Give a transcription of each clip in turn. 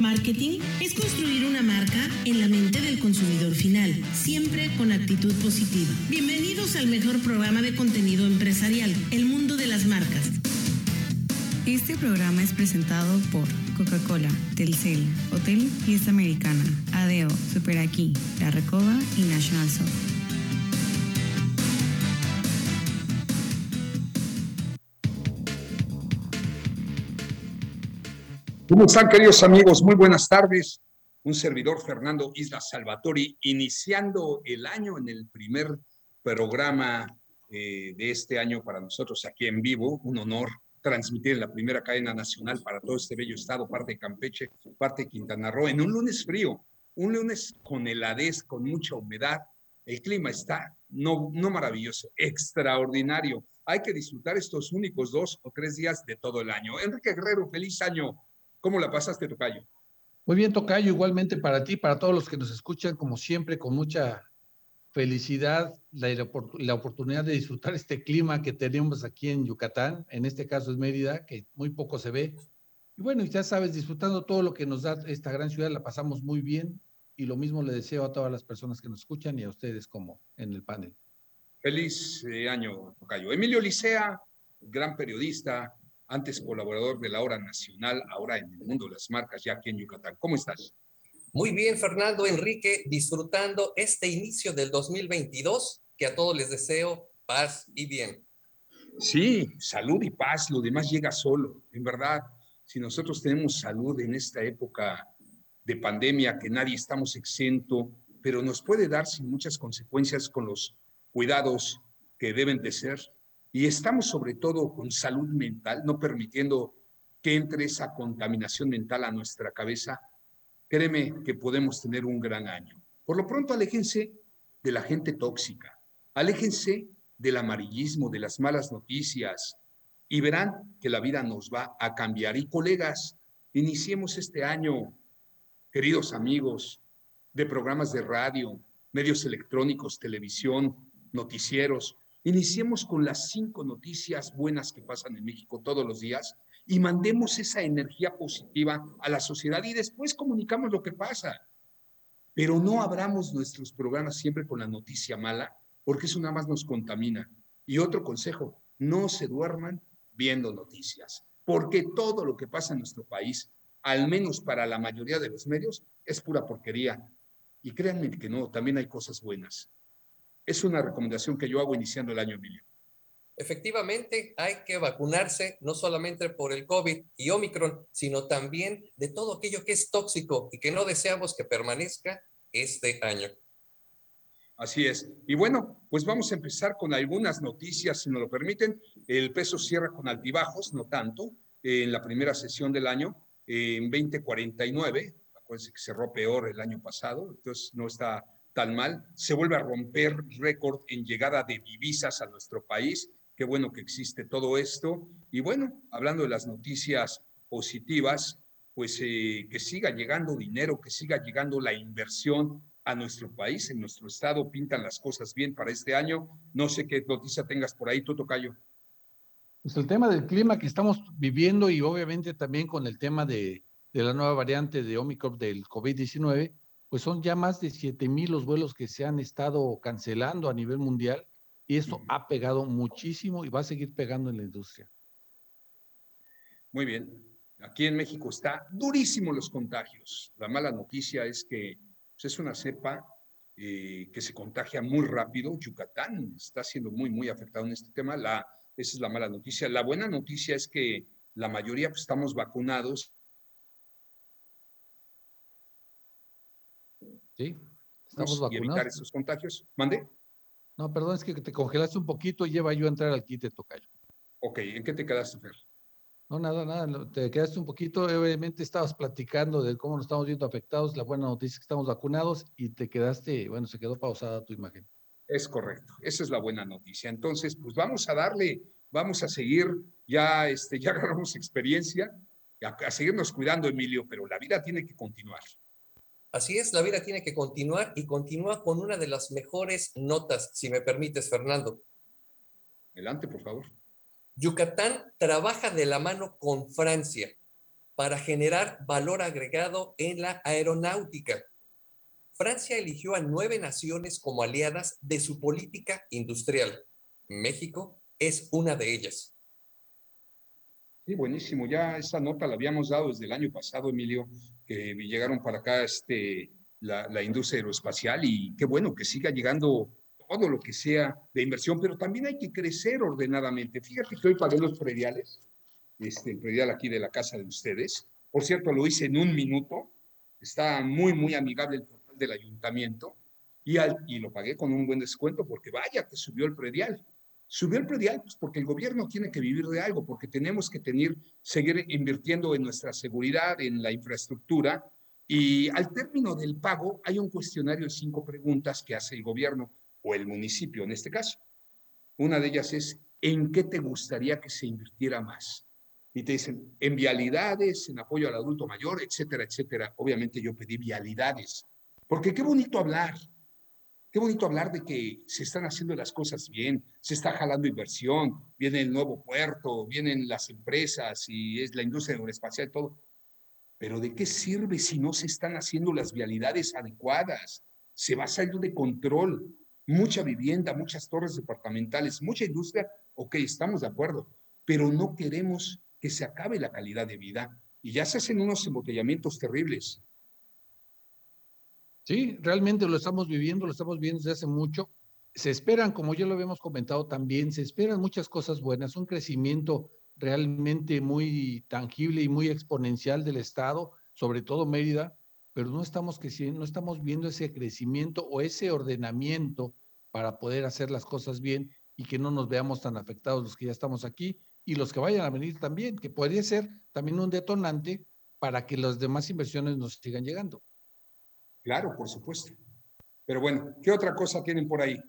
Marketing es construir una marca en la mente del consumidor final, siempre con actitud positiva. Bienvenidos al mejor programa de contenido empresarial, El Mundo de las Marcas. Este programa es presentado por Coca-Cola, Telcel, Hotel Fiesta Americana, Adeo, Super Aquí, La Recoba y National Soft. ¿Cómo están, queridos amigos? Muy buenas tardes. Un servidor, Fernando Isla Salvatori, iniciando el año en el primer programa eh, de este año para nosotros aquí en vivo. Un honor transmitir en la primera cadena nacional para todo este bello estado, parte de Campeche, parte de Quintana Roo, en un lunes frío, un lunes con heladez, con mucha humedad. El clima está no, no maravilloso, extraordinario. Hay que disfrutar estos únicos dos o tres días de todo el año. Enrique Guerrero, feliz año ¿Cómo la pasaste, Tocayo? Muy bien, Tocayo, igualmente para ti, para todos los que nos escuchan, como siempre, con mucha felicidad, la, la, oportunidad de disfrutar este clima que tenemos aquí en Yucatán, en este caso es Mérida, que muy poco se ve. Y bueno, ya sabes, disfrutando todo lo que nos da esta gran ciudad, la pasamos muy bien y lo mismo le deseo a todas las personas que nos escuchan y a ustedes como en el panel. Feliz eh, año, Tocayo. Emilio Licea, gran periodista, antes colaborador de la Hora Nacional, ahora en el mundo de las marcas, ya aquí en Yucatán. ¿Cómo estás? Muy bien, Fernando Enrique, disfrutando este inicio del 2022, que a todos les deseo paz y bien. Sí, salud y paz, lo demás llega solo. En verdad, si nosotros tenemos salud en esta época de pandemia, que nadie estamos exento, pero nos puede dar sin muchas consecuencias con los cuidados que deben de ser, y estamos sobre todo con salud mental, no permitiendo que entre esa contaminación mental a nuestra cabeza, créeme que podemos tener un gran año. Por lo pronto, aléjense de la gente tóxica, aléjense del amarillismo, de las malas noticias, y verán que la vida nos va a cambiar. Y colegas, iniciemos este año, queridos amigos, de programas de radio, medios electrónicos, televisión, noticieros, Iniciemos con las cinco noticias buenas que pasan en México todos los días y mandemos esa energía positiva a la sociedad y después comunicamos lo que pasa. Pero no abramos nuestros programas siempre con la noticia mala, porque eso nada más nos contamina. Y otro consejo, no se duerman viendo noticias, porque todo lo que pasa en nuestro país, al menos para la mayoría de los medios, es pura porquería. Y créanme que no, también hay cosas buenas. Es una recomendación que yo hago iniciando el año, Emilio. Efectivamente, hay que vacunarse no solamente por el COVID y Omicron, sino también de todo aquello que es tóxico y que no deseamos que permanezca este año. Así es. Y bueno, pues vamos a empezar con algunas noticias, si nos lo permiten. El peso cierra con altibajos, no tanto, en la primera sesión del año, en 2049. Acuérdense que cerró peor el año pasado, entonces no está tan mal, se vuelve a romper récord en llegada de divisas a nuestro país. Qué bueno que existe todo esto. Y bueno, hablando de las noticias positivas, pues eh, que siga llegando dinero, que siga llegando la inversión a nuestro país, en nuestro estado, pintan las cosas bien para este año. No sé qué noticia tengas por ahí, tú, Tocayo. Pues el tema del clima que estamos viviendo y obviamente también con el tema de, de la nueva variante de Omicron del COVID-19, pues son ya más de 7 mil los vuelos que se han estado cancelando a nivel mundial y eso ha pegado muchísimo y va a seguir pegando en la industria. Muy bien. Aquí en México está durísimo los contagios. La mala noticia es que pues, es una cepa eh, que se contagia muy rápido. Yucatán está siendo muy, muy afectado en este tema. La, esa es la mala noticia. La buena noticia es que la mayoría pues, estamos vacunados Sí, estamos vacunados. Y evitar esos contagios. ¿Mande? No, perdón, es que te congelaste un poquito y lleva yo a entrar al kit de tocayo. Ok, ¿en qué te quedaste, Fer? No, nada, nada, te quedaste un poquito, obviamente estabas platicando de cómo nos estamos viendo afectados, la buena noticia es que estamos vacunados y te quedaste, bueno, se quedó pausada tu imagen. Es correcto, esa es la buena noticia. Entonces, pues vamos a darle, vamos a seguir, ya, este, ya agarramos experiencia, a seguirnos cuidando, Emilio, pero la vida tiene que continuar. Así es, la vida tiene que continuar y continúa con una de las mejores notas, si me permites, Fernando. Adelante, por favor. Yucatán trabaja de la mano con Francia. para generar valor agregado en la aeronáutica. Francia eligió a nueve naciones como aliadas de su política industrial. México es una de ellas. Sí, buenísimo. Ya esta nota la habíamos dado desde el año pasado, Emilio, que llegaron para acá este, la, la industria aeroespacial y qué bueno que siga llegando todo lo que sea de inversión, pero también hay que crecer ordenadamente. Fíjate que hoy pagué los prediales, este, el predial aquí de la casa de ustedes. Por cierto, lo hice en un minuto. Está muy, muy amigable el portal del ayuntamiento y, al, y lo pagué con un buen descuento porque vaya que subió el predial. Subió el predial pues porque el gobierno tiene que vivir de algo, porque tenemos que tener, seguir invirtiendo en nuestra seguridad, en la infraestructura. Y al término del pago hay un cuestionario de cinco preguntas que hace el gobierno o el municipio en este caso. Una de ellas es, ¿en qué te gustaría que se invirtiera más? Y te dicen, en vialidades, en apoyo al adulto mayor, etcétera, etcétera. Obviamente yo pedí vialidades, porque qué bonito hablar, qué bonito hablar de que se están haciendo las cosas bien, se está jalando inversión, viene el nuevo puerto, vienen las empresas y es la industria aeroespacial todo. Pero ¿de qué sirve si no se están haciendo las vialidades adecuadas? Se va a salir de control mucha vivienda, muchas torres departamentales, mucha industria, ok, estamos de acuerdo, pero no queremos que se acabe la calidad de vida y ya se hacen unos embotellamientos terribles. Sí, realmente lo estamos viviendo, lo estamos viendo desde hace mucho. Se esperan, como ya lo habíamos comentado también, se esperan muchas cosas buenas, un crecimiento realmente muy tangible y muy exponencial del Estado, sobre todo Mérida, pero no estamos, no estamos viendo ese crecimiento o ese ordenamiento para poder hacer las cosas bien y que no nos veamos tan afectados los que ya estamos aquí y los que vayan a venir también, que podría ser también un detonante para que las demás inversiones nos sigan llegando. Claro, por supuesto. Pero bueno, ¿qué otra cosa tienen por ahí?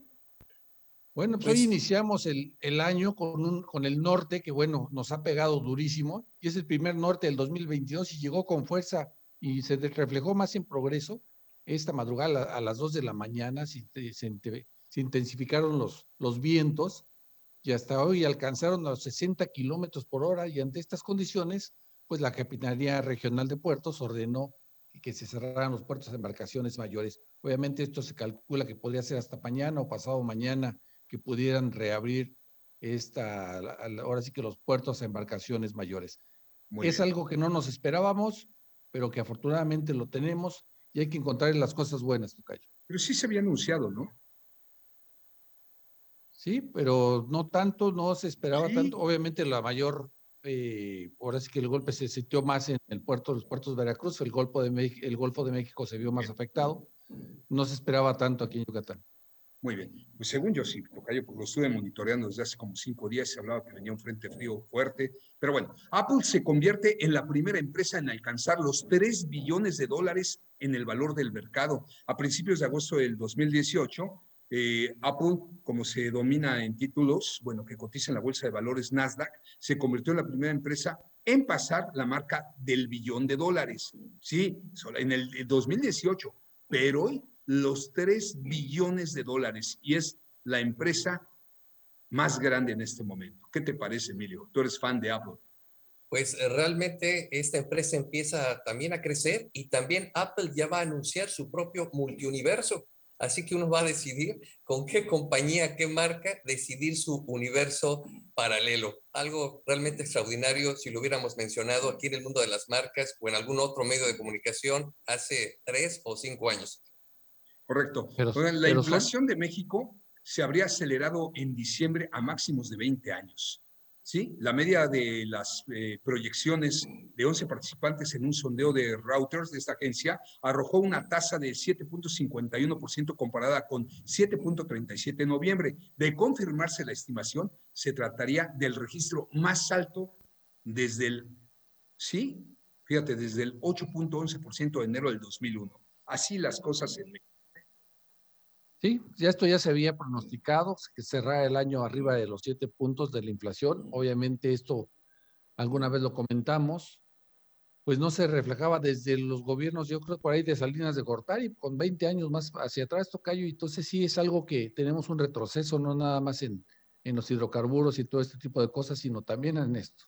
Bueno, pues, hoy pues iniciamos el, el año con, un, con el norte, que bueno, nos ha pegado durísimo, y es el primer norte del 2022 y llegó con fuerza y se reflejó más en progreso. Esta madrugada a, las 2 de la mañana se, se, intensificaron los, los vientos y hasta hoy alcanzaron los 60 kilómetros por hora y ante estas condiciones, pues la Capitanía Regional de Puertos ordenó que se cerraran los puertos de embarcaciones mayores. Obviamente esto se calcula que podría ser hasta mañana o pasado mañana que pudieran reabrir esta, ahora sí que los puertos de embarcaciones mayores. es algo que no nos esperábamos, pero que afortunadamente lo tenemos y hay que encontrar las cosas buenas, Tocayo. Pero sí se había anunciado, ¿no? Sí, pero no tanto, no se esperaba tanto. Obviamente la mayor, eh, ahora sí que el golpe se sintió más en el puerto, los puertos de Veracruz, el, Golfo de, el Golfo de México se vio más afectado. No se esperaba tanto aquí en Yucatán. Muy bien. Pues según yo sí, Tocayo, porque lo estuve monitoreando desde hace como cinco días, se hablaba que venía un frente frío fuerte. Pero bueno, Apple se convierte en la primera empresa en alcanzar los 3 billones de dólares en el valor del mercado. A principios de agosto del 2018, eh, Apple, como se domina en títulos, bueno, que cotiza en la bolsa de valores Nasdaq, se convirtió en la primera empresa en pasar la marca del billón de dólares. Sí, en el 2018, pero hoy los 3 billones de dólares y es la empresa más grande en este momento. ¿Qué te parece, Emilio? Tú eres fan de Apple. Pues eh, realmente esta empresa empieza también a crecer y también Apple ya va a anunciar su propio multiuniverso. Así que uno va a decidir con qué compañía, qué marca decidir su universo paralelo. Algo realmente extraordinario si lo hubiéramos mencionado aquí en el mundo de las marcas o en algún otro medio de comunicación hace tres o cinco años. Correcto. la inflación de México se habría acelerado en diciembre a máximos de 20 años. ¿Sí? La media de las eh, proyecciones de 11 participantes en un sondeo de Reuters de esta agencia arrojó una tasa de 7.51% comparada con 7.37 en noviembre. De confirmarse la estimación, se trataría del registro más alto desde el, sí, fíjate, desde el 8.11% de enero del 2001. Así las cosas en México. Sí, ya esto ya se había pronosticado, que cerrara el año arriba de los siete puntos de la inflación. Obviamente esto, alguna vez lo comentamos, pues no se reflejaba desde los gobiernos, yo creo por ahí de Salinas de Gortari, con 20 años más hacia atrás, Tocayo, y entonces sí es algo que tenemos un retroceso, no nada más en, en los hidrocarburos y todo este tipo de cosas, sino también en esto.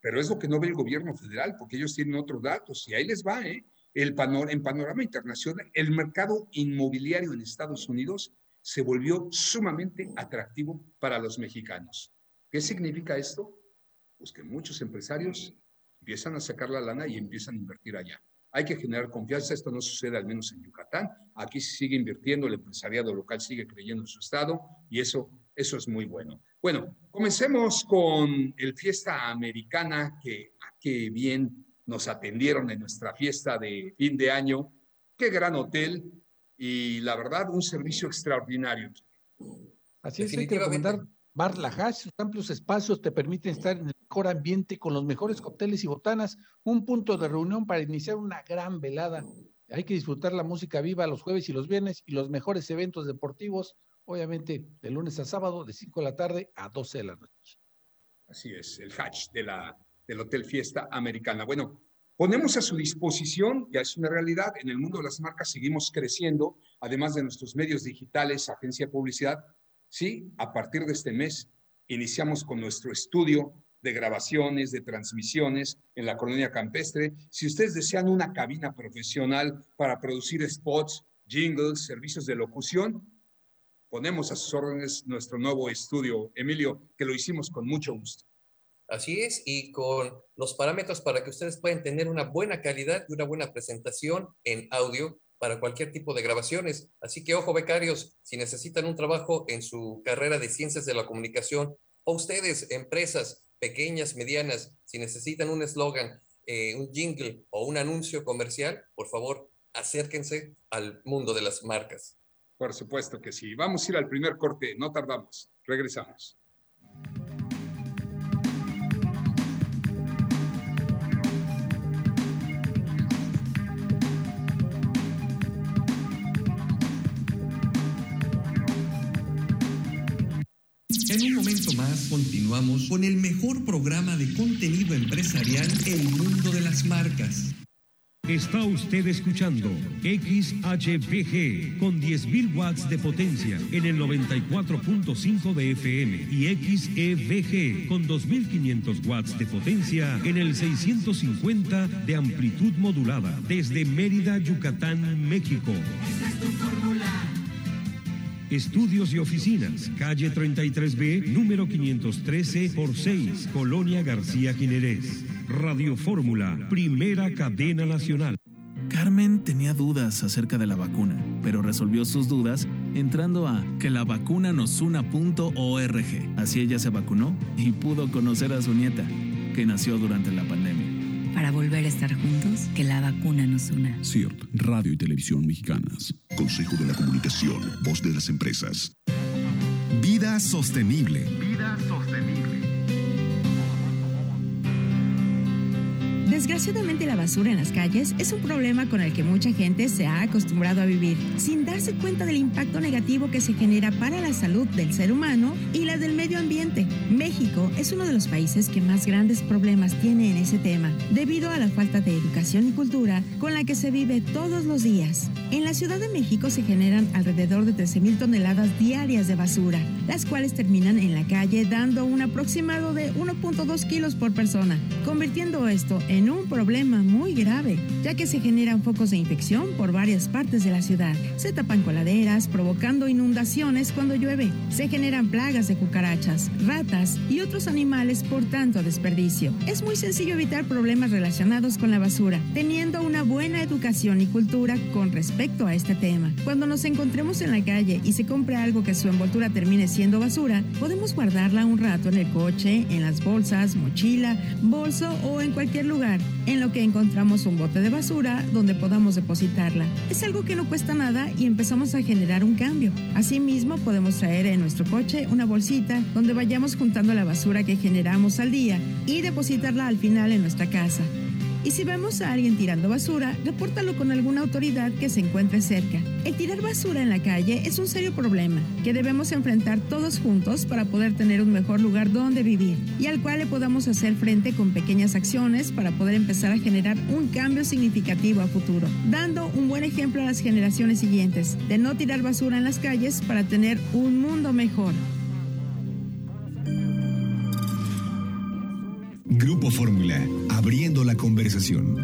pero es lo que no ve el gobierno federal, porque ellos tienen otros datos y ahí les va, ¿eh? El en panorama internacional, el mercado inmobiliario en Estados Unidos se volvió sumamente atractivo para los mexicanos. ¿Qué significa esto? Pues que muchos empresarios empiezan a sacar la lana y empiezan a invertir allá. Hay que generar confianza, esto no sucede al menos en Yucatán, aquí se sigue invirtiendo, el empresariado local sigue creyendo en su estado y eso, eso es muy bueno. Bueno, comencemos con el Fiesta Americana, que, qué bien nos atendieron en nuestra fiesta de fin de año. Qué gran hotel y la verdad, un servicio extraordinario. Así es, hay que recomendar Bar La Hash, sus amplios espacios te permiten estar en el mejor ambiente con los mejores cócteles y botanas, un punto de reunión para iniciar una gran velada. Hay que disfrutar la música viva los jueves y los viernes y los mejores eventos deportivos, obviamente de lunes a sábado, de 5 de la tarde a 12 de la noche. Así es, el hatch de la, del Hotel Fiesta Americana. Bueno, ponemos a su disposición, ya es una realidad, en el mundo de las marcas seguimos creciendo, además de nuestros medios digitales, agencia de publicidad, Sí, a partir de este mes iniciamos con nuestro estudio de grabaciones, de transmisiones en la colonia campestre. Si ustedes desean una cabina profesional para producir spots, jingles, servicios de locución, ponemos a sus órdenes nuestro nuevo estudio, Emilio, que lo hicimos con mucho gusto. Así es, y con los parámetros para que ustedes puedan tener una buena calidad y una buena presentación en audio para cualquier tipo de grabaciones. Así que ojo becarios, si necesitan un trabajo en su carrera de ciencias de la comunicación o ustedes, empresas pequeñas, medianas, si necesitan un eslogan, eh, un jingle o un anuncio comercial, por favor, acérquense al mundo de las marcas. Por supuesto que sí. Vamos a ir al primer corte, no tardamos. Regresamos. Momento más continuamos con el mejor programa de contenido empresarial El Mundo de las Marcas. Está usted escuchando XHVG con 10.000 watts de potencia en el 94.5 de FM y XEVG con 2.500 watts de potencia en el 650 de amplitud modulada desde Mérida, Yucatán, México. Estudios y oficinas, calle 33B, número 513 por 6, Colonia García Jiménez. Radio Fórmula, primera cadena nacional. Carmen tenía dudas acerca de la vacuna, pero resolvió sus dudas entrando a que la vacuna Así ella se vacunó y pudo conocer a su nieta, que nació durante la pandemia para volver a estar juntos, que la vacuna nos una. CIRT, Radio y Televisión Mexicanas. Consejo de la Comunicación, voz de las empresas. Vida sostenible. Vida sostenible. Desgraciadamente la basura en las calles es un problema con el que mucha gente se ha acostumbrado a vivir, sin darse cuenta del impacto negativo que se genera para la salud del ser humano y la del medio ambiente. México es uno de los países que más grandes problemas tiene en ese tema, debido a la falta de educación y cultura con la que se vive todos los días. En la Ciudad de México se generan alrededor de 13.000 toneladas diarias de basura, las cuales terminan en la calle dando un aproximado de 1.2 kilos por persona, convirtiendo esto en en un problema muy grave, ya que se generan focos de infección por varias partes de la ciudad. Se tapan coladeras, provocando inundaciones cuando llueve. Se generan plagas de cucarachas, ratas y otros animales por tanto desperdicio. Es muy sencillo evitar problemas relacionados con la basura, teniendo una buena educación y cultura con respecto a este tema. Cuando nos encontremos en la calle y se compre algo que su envoltura termine siendo basura, podemos guardarla un rato en el coche, en las bolsas, mochila, bolso o en cualquier lugar en lo que encontramos un bote de basura donde podamos depositarla. Es algo que no cuesta nada y empezamos a generar un cambio. Asimismo, podemos traer en nuestro coche una bolsita donde vayamos juntando la basura que generamos al día y depositarla al final en nuestra casa. Y si vemos a alguien tirando basura, repórtalo con alguna autoridad que se encuentre cerca. El tirar basura en la calle es un serio problema que debemos enfrentar todos juntos para poder tener un mejor lugar donde vivir y al cual le podamos hacer frente con pequeñas acciones para poder empezar a generar un cambio significativo a futuro, dando un buen ejemplo a las generaciones siguientes de no tirar basura en las calles para tener un mundo mejor. Grupo Fórmula, abriendo la conversación.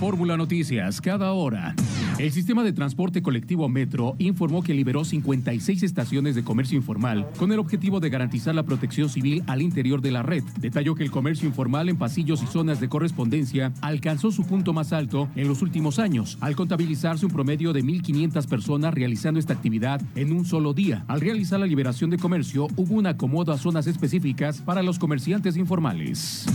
Fórmula Noticias, cada hora. El sistema de transporte colectivo Metro informó que liberó 56 estaciones de comercio informal con el objetivo de garantizar la protección civil al interior de la red. Detalló que el comercio informal en pasillos y zonas de correspondencia alcanzó su punto más alto en los últimos años, al contabilizarse un promedio de 1.500 personas realizando esta actividad en un solo día. Al realizar la liberación de comercio, hubo un acomodo a zonas específicas para los comerciantes informales.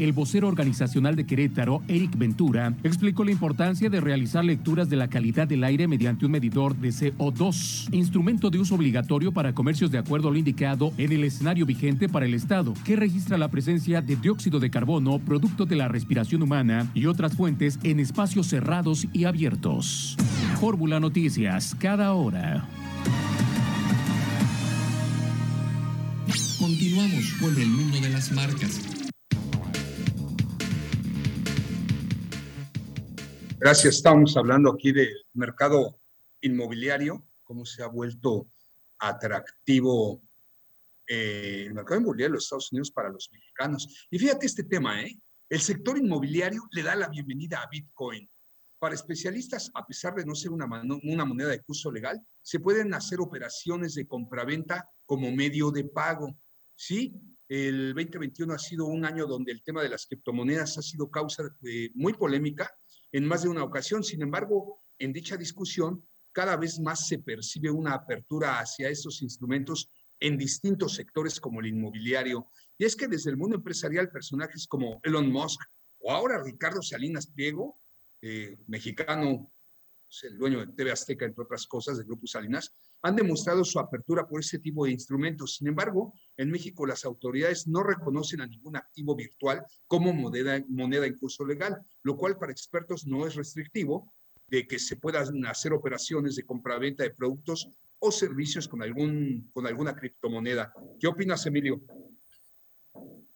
El vocero organizacional de Querétaro, Eric Ventura, explicó la importancia de realizar lecturas de la calidad del aire mediante un medidor de CO2, instrumento de uso obligatorio para comercios de acuerdo a lo indicado en el escenario vigente para el Estado, que registra la presencia de dióxido de carbono, producto de la respiración humana y otras fuentes en espacios cerrados y abiertos. Fórmula Noticias, cada hora. Continuamos con el mundo de las marcas. Gracias. Estamos hablando aquí del mercado inmobiliario, cómo se ha vuelto atractivo eh, el mercado inmobiliario de los Estados Unidos para los mexicanos. Y fíjate este tema, ¿eh? El sector inmobiliario le da la bienvenida a Bitcoin. Para especialistas, a pesar de no ser una, una moneda de curso legal, se pueden hacer operaciones de compraventa como medio de pago. Sí, el 2021 ha sido un año donde el tema de las criptomonedas ha sido causa de, muy polémica en más de una ocasión. Sin embargo, en dicha discusión, cada vez más se percibe una apertura hacia estos instrumentos en distintos sectores como el inmobiliario. Y es que desde el mundo empresarial, personajes como Elon Musk o ahora Ricardo Salinas Pliego, eh, mexicano, el dueño de TV Azteca, entre otras cosas, del Grupo Salinas, han demostrado su apertura por ese tipo de instrumentos. Sin embargo, en México las autoridades no reconocen a ningún activo virtual como moneda, moneda en curso legal, lo cual para expertos no es restrictivo de que se puedan hacer operaciones de compraventa de productos o servicios con, algún, con alguna criptomoneda. ¿Qué opinas, Emilio?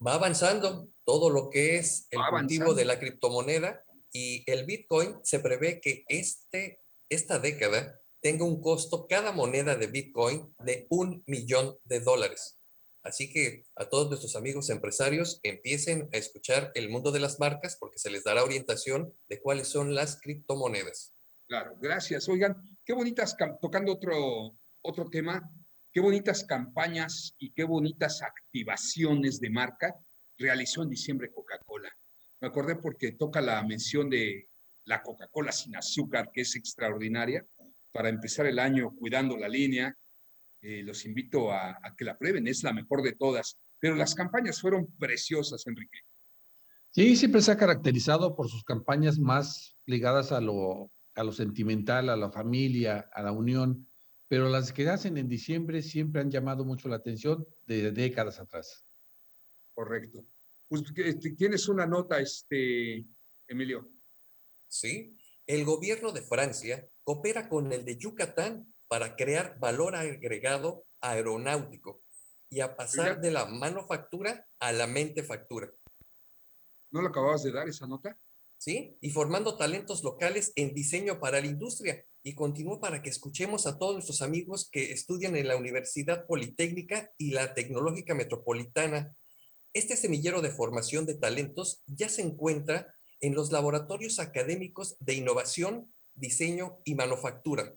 Va avanzando todo lo que es el cultivo de la criptomoneda y el Bitcoin se prevé que este, esta década tenga un costo cada moneda de Bitcoin de un millón de dólares. Así que a todos nuestros amigos empresarios empiecen a escuchar el mundo de las marcas porque se les dará orientación de cuáles son las criptomonedas. Claro, gracias. Oigan, qué bonitas, tocando otro, otro tema, qué bonitas campañas y qué bonitas activaciones de marca realizó en diciembre Coca-Cola. Me acordé porque toca la mención de la Coca-Cola sin azúcar, que es extraordinaria para empezar el año cuidando la línea. Eh, los invito a, que la prueben, es la mejor de todas. Pero las campañas fueron preciosas, Enrique. Sí, siempre se ha caracterizado por sus campañas más ligadas a lo, a lo sentimental, a la familia, a la unión, pero las que hacen en diciembre siempre han llamado mucho la atención de décadas atrás. Correcto. Pues este, tienes una nota, este, Emilio. Sí, el gobierno de Francia coopera con el de Yucatán para crear valor agregado aeronáutico y a pasar de la manufactura a la mente factura. ¿No lo acababas de dar esa nota? Sí, y formando talentos locales en diseño para la industria. Y continúo para que escuchemos a todos nuestros amigos que estudian en la Universidad Politécnica y la Tecnológica Metropolitana. Este semillero de formación de talentos ya se encuentra en los laboratorios académicos de innovación, diseño y manufactura.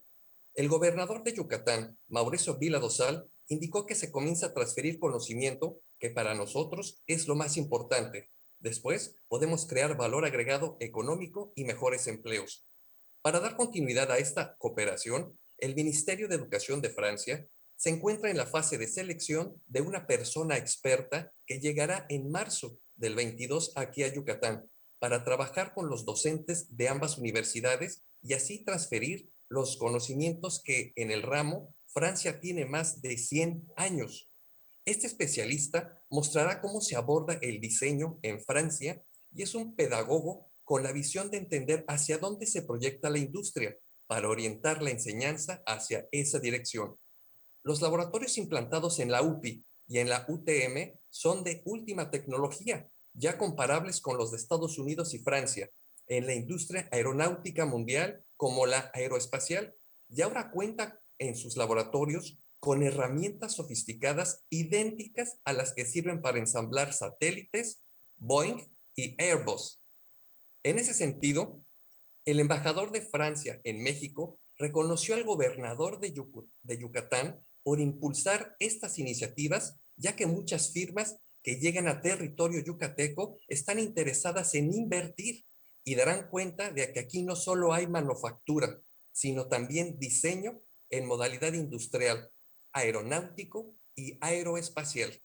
El gobernador de Yucatán, Mauricio Vila Dosal, indicó que se comienza a transferir conocimiento que para nosotros es lo más importante. Después podemos crear valor agregado económico y mejores empleos. Para dar continuidad a esta cooperación, el Ministerio de Educación de Francia se encuentra en la fase de selección de una persona experta que llegará en marzo del 22 aquí a Yucatán para trabajar con los docentes de ambas universidades y así transferir los conocimientos que en el ramo Francia tiene más de 100 años. Este especialista mostrará cómo se aborda el diseño en Francia y es un pedagogo con la visión de entender hacia dónde se proyecta la industria para orientar la enseñanza hacia esa dirección. Los laboratorios implantados en la UPI y en la UTM son de última tecnología ya comparables con los de Estados Unidos y Francia en la industria aeronáutica mundial como la aeroespacial, y ahora cuenta en sus laboratorios con herramientas sofisticadas idénticas a las que sirven para ensamblar satélites, Boeing y Airbus. En ese sentido, el embajador de Francia en México reconoció al gobernador de, Yucatán por impulsar estas iniciativas, ya que muchas firmas que llegan a territorio yucateco están interesadas en invertir y darán cuenta de que aquí no solo hay manufactura, sino también diseño en modalidad industrial, aeronáutico y aeroespacial.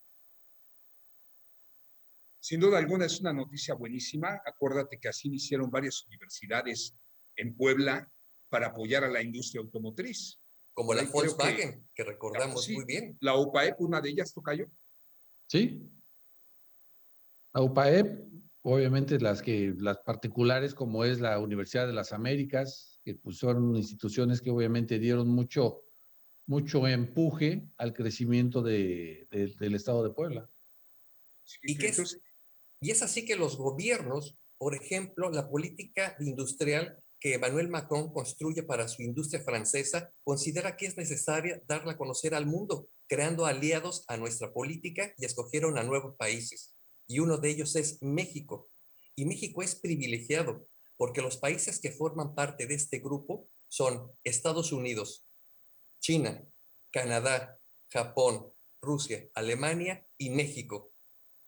Sin duda alguna es una noticia buenísima. Acuérdate que así hicieron varias universidades en Puebla para apoyar a la industria automotriz. Como la Volkswagen, que, recordamos muy bien. La UPAEP, una de ellas, Tocayo. Sí. La UPAEP, obviamente las que las particulares como es la Universidad de las Américas, que pues son instituciones que obviamente dieron mucho mucho empuje al crecimiento de, del estado de Puebla. y, que es, y es así que los gobiernos, por ejemplo, la política industrial que Emmanuel Macron construye para su industria francesa, considera que es necesaria darla a conocer al mundo, creando aliados a nuestra política y escogieron a nuevos países. Y uno de ellos es México. Y México es privilegiado porque los países que forman parte de este grupo son Estados Unidos, China, Canadá, Japón, Rusia, Alemania y México.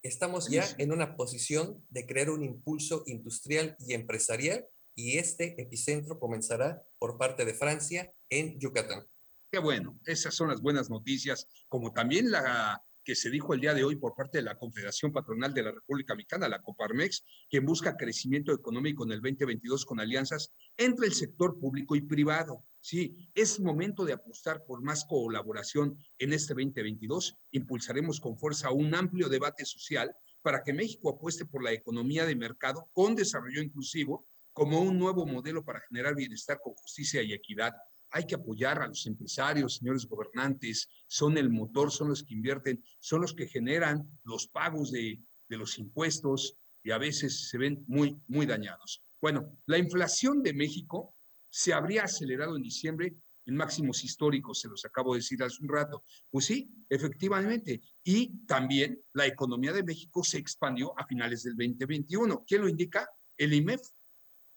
Estamos ya en una posición de crear un impulso industrial y empresarial y este epicentro comenzará por parte de Francia en Yucatán. Qué bueno, esas son las buenas noticias, como también la que se dijo el día de hoy por parte de la Confederación Patronal de la República Mexicana, la Coparmex, que busca crecimiento económico en el 2022 con alianzas entre el sector público y privado. Sí, es momento de apostar por más colaboración en este 2022. Impulsaremos con fuerza un amplio debate social para que México apueste por la economía de mercado con desarrollo inclusivo como un nuevo modelo para generar bienestar con justicia y equidad hay que apoyar a los empresarios, señores gobernantes, son el motor, son los que invierten, son los que generan los pagos de, los impuestos y a veces se ven muy, muy dañados. Bueno, la inflación de México se habría acelerado en diciembre en máximos históricos, se los acabo de decir hace un rato. Pues sí, efectivamente. Y también la economía de México se expandió a finales del 2021. ¿Quién lo indica? El IMEF.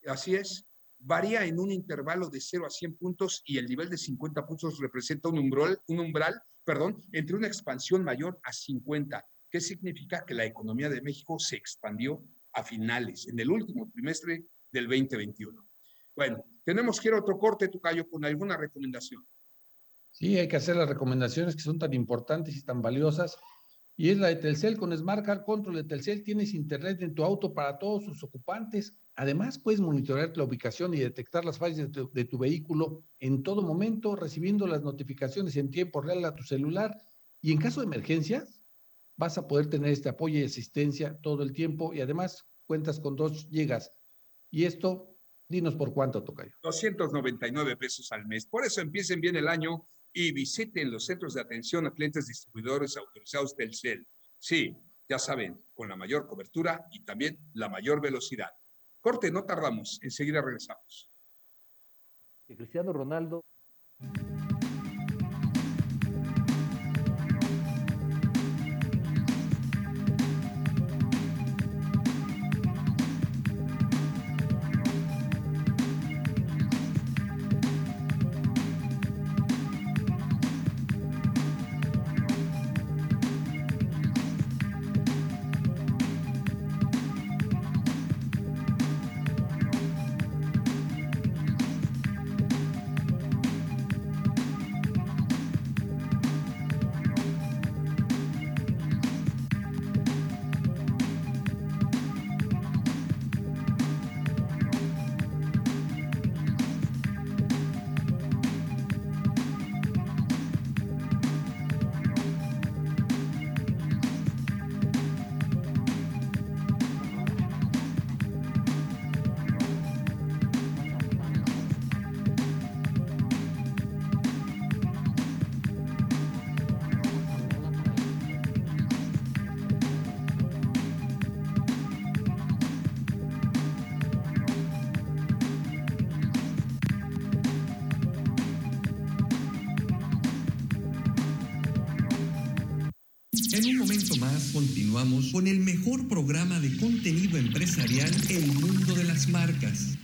Así es varía en un intervalo de 0 a 100 puntos y el nivel de 50 puntos representa un umbral, un umbral perdón, entre una expansión mayor a 50. ¿Qué significa? Que la economía de México se expandió a finales, en el último trimestre del 2021. Bueno, tenemos que ir a otro corte, Tucayo, con alguna recomendación. Sí, hay que hacer las recomendaciones que son tan importantes y tan valiosas. Y es la de Telcel con Smart Car Control de Telcel. Tienes internet en tu auto para todos sus ocupantes Además, puedes monitorear la ubicación y detectar las fallas de tu, vehículo en todo momento, recibiendo las notificaciones en tiempo real a tu celular. Y en caso de emergencia, vas a poder tener este apoyo y asistencia todo el tiempo. Y además, cuentas con dos gigas. Y esto, dinos por cuánto, Tocayo. 299 pesos al mes. Por eso empiecen bien el año y visiten los centros de atención a clientes distribuidores autorizados del CEL. Sí, ya saben, con la mayor cobertura y también la mayor velocidad. Corte, no tardamos, enseguida regresamos. Cristiano Ronaldo. Más continuamos con el mejor programa de contenido empresarial El Mundo de las Marcas.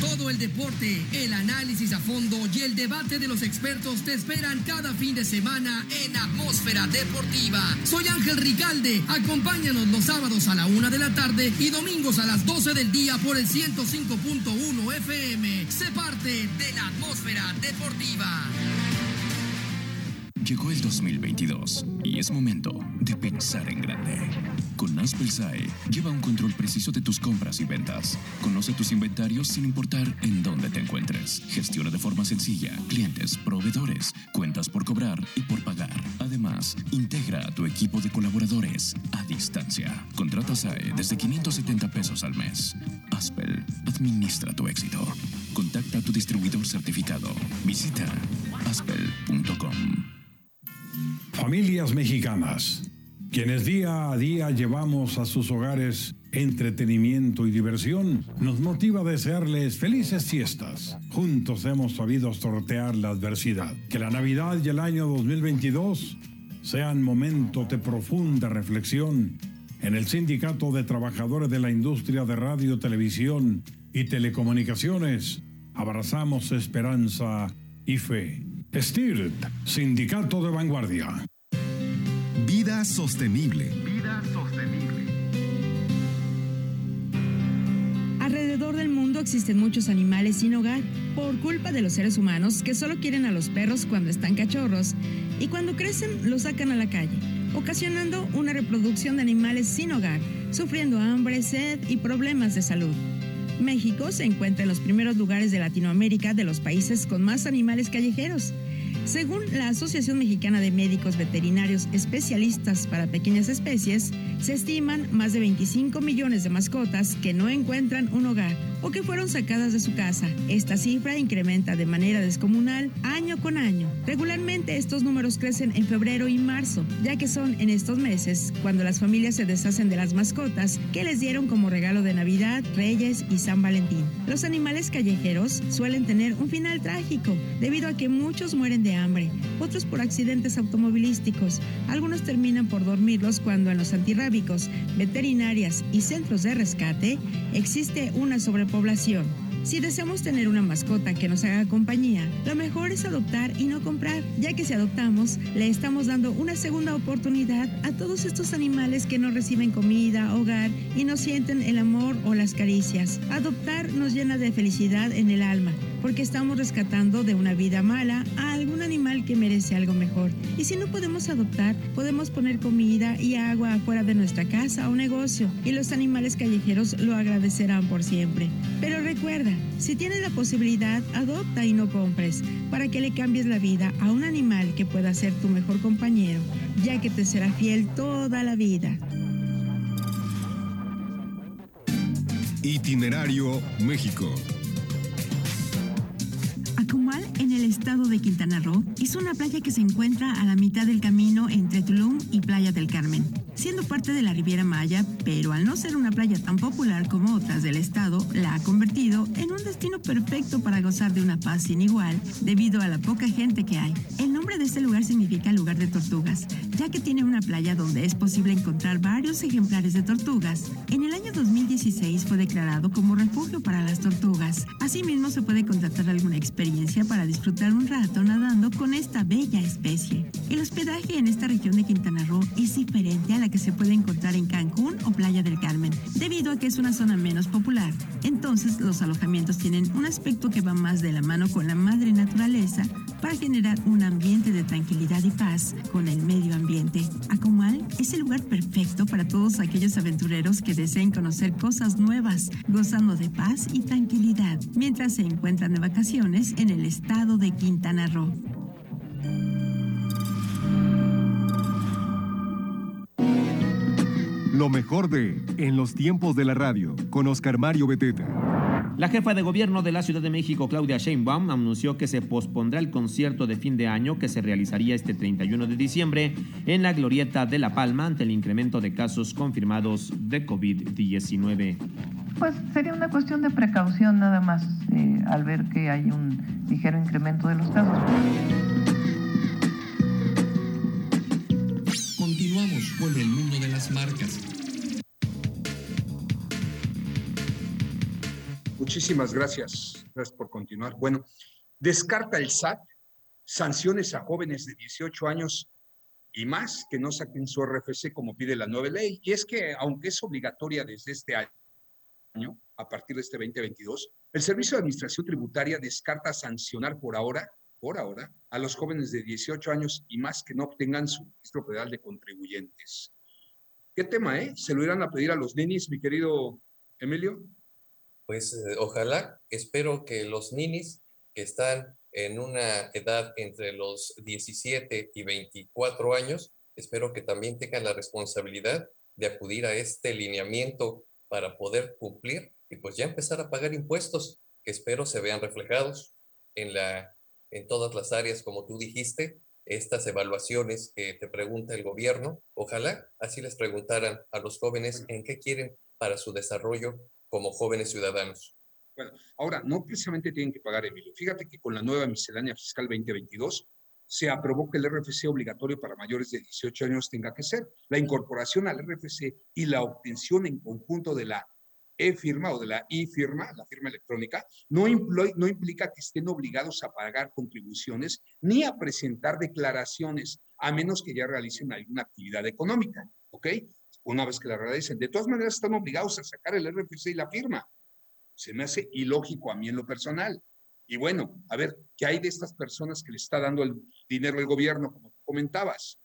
Todo el deporte, el análisis a fondo y el debate de los expertos te esperan cada fin de semana en Atmósfera Deportiva. Soy Ángel Ricalde. Acompáñanos los sábados a la una de la tarde y domingos a las 12 del día por el 105.1 FM. Sé parte de la Atmósfera Deportiva. Llegó el 2022 y es momento de pensar en grande. Con Aspel SAE, lleva un control preciso de tus compras y ventas. Conoce tus inventarios sin importar en dónde te encuentres. Gestiona de forma sencilla clientes, proveedores, cuentas por cobrar y por pagar. Además, integra a tu equipo de colaboradores a distancia. Contrata SAE desde 570 pesos al mes. Aspel, administra tu éxito. Contacta a tu distribuidor certificado. Visita aspel.com. Familias mexicanas, quienes día a día llevamos a sus hogares entretenimiento y diversión, nos motiva a desearles felices fiestas. Juntos hemos sabido sortear la adversidad. Que la Navidad y el año 2022 sean momentos de profunda reflexión. En el Sindicato de Trabajadores de la Industria de Radio, Televisión y Telecomunicaciones, abrazamos esperanza y fe. STIRT, Sindicato de Vanguardia. Vida sostenible. Vida sostenible. Alrededor del mundo existen muchos animales sin hogar por culpa de los seres humanos que solo quieren a los perros cuando están cachorros y cuando crecen los sacan a la calle, ocasionando una reproducción de animales sin hogar, sufriendo hambre, sed y problemas de salud. México se encuentra en los primeros lugares de Latinoamérica de los países con más animales callejeros. Según la Asociación Mexicana de Médicos Veterinarios Especialistas para Pequeñas Especies, se estiman más de 25 millones de mascotas que no encuentran un hogar o que fueron sacadas de su casa. Esta cifra incrementa de manera descomunal año con año. Regularmente estos números crecen en febrero y marzo, ya que son en estos meses cuando las familias se deshacen de las mascotas que les dieron como regalo de Navidad, Reyes y San Valentín. Los animales callejeros suelen tener un final trágico debido a que muchos mueren de hambre, otros por accidentes automovilísticos, algunos terminan por dormirlos cuando en los antirrábicos, veterinarias y centros de rescate existe una sobrepoblación si deseamos tener una mascota que nos haga compañía, lo mejor es adoptar y no comprar, ya que si adoptamos, le estamos dando una segunda oportunidad a todos estos animales que no reciben comida, hogar y no sienten el amor o las caricias. Adoptar nos llena de felicidad en el alma, porque estamos rescatando de una vida mala a algún animal que merece algo mejor. Y si no podemos adoptar, podemos poner comida y agua afuera de nuestra casa o negocio, y los animales callejeros lo agradecerán por siempre. Pero recuerda, si tienes la posibilidad, adopta y no compres, para que le cambies la vida a un animal que pueda ser tu mejor compañero, ya que te será fiel toda la vida. Itinerario México. De Quintana Roo, es una playa que se encuentra a la mitad del camino entre Tulum y Playa del Carmen. Siendo parte de la Riviera Maya, pero al no ser una playa tan popular como otras del estado, la ha convertido en un destino perfecto para gozar de una paz sin igual debido a la poca gente que hay. El nombre de este lugar significa lugar de tortugas, ya que tiene una playa donde es posible encontrar varios ejemplares de tortugas. En el año 2016 fue declarado como refugio para las tortugas. Asimismo, se puede contratar alguna experiencia para disfrutar un rato nadando con esta bella especie. El hospedaje en esta región de Quintana Roo es diferente a la que se puede encontrar en Cancún o Playa del Carmen, debido a que es una zona menos popular. Entonces, los alojamientos tienen un aspecto que va más de la mano con la madre naturaleza para generar un ambiente de tranquilidad y paz con el medio ambiente. Acumal es el lugar perfecto para todos aquellos aventureros que deseen conocer cosas nuevas, gozando de paz y tranquilidad, mientras se encuentran de vacaciones en el estado de Lo mejor de En los tiempos de la radio con Oscar Mario Beteta. La jefa de gobierno de la Ciudad de México, Claudia Sheinbaum, anunció que se pospondrá el concierto de fin de año que se realizaría este 31 de diciembre en la Glorieta de La Palma ante el incremento de casos confirmados de COVID-19. Pues sería una cuestión de precaución nada más eh, al ver que hay un ligero incremento de los casos. Muchísimas gracias. Gracias por continuar. Bueno, descarta el SAT sanciones a jóvenes de 18 años y más que no saquen su RFC como pide la nueva ley. Y es que, aunque es obligatoria desde este año, a partir de este 2022, el Servicio de Administración Tributaria descarta sancionar por ahora, por ahora, a los jóvenes de 18 años y más que no obtengan su registro federal de contribuyentes. ¿Qué tema, eh? ¿Se lo irán a pedir a los ninis, mi querido Emilio? Pues eh, ojalá, espero que los ninis que están en una edad entre los 17 y 24 años, espero que también tengan la responsabilidad de acudir a este lineamiento para poder cumplir y pues ya empezar a pagar impuestos que espero se vean reflejados en, la, en todas las áreas, como tú dijiste, estas evaluaciones que te pregunta el gobierno. Ojalá así les preguntaran a los jóvenes en qué quieren para su desarrollo como jóvenes ciudadanos. Bueno, ahora, no precisamente tienen que pagar, Emilio. Fíjate que con la nueva miscelánea fiscal 2022 se aprobó que el RFC obligatorio para mayores de 18 años tenga que ser. La incorporación al RFC y la obtención en conjunto de la e-firma o de la e-firma, la firma electrónica, no, no implica que estén obligados a pagar contribuciones ni a presentar declaraciones, a menos que ya realicen alguna actividad económica, ¿ok? Una vez que la realicen. De todas maneras, están obligados a sacar el RFC y la firma. Se me hace ilógico a mí en lo personal. Y bueno, a ver, ¿qué hay de estas personas que le está dando el dinero al gobierno, como comentabas?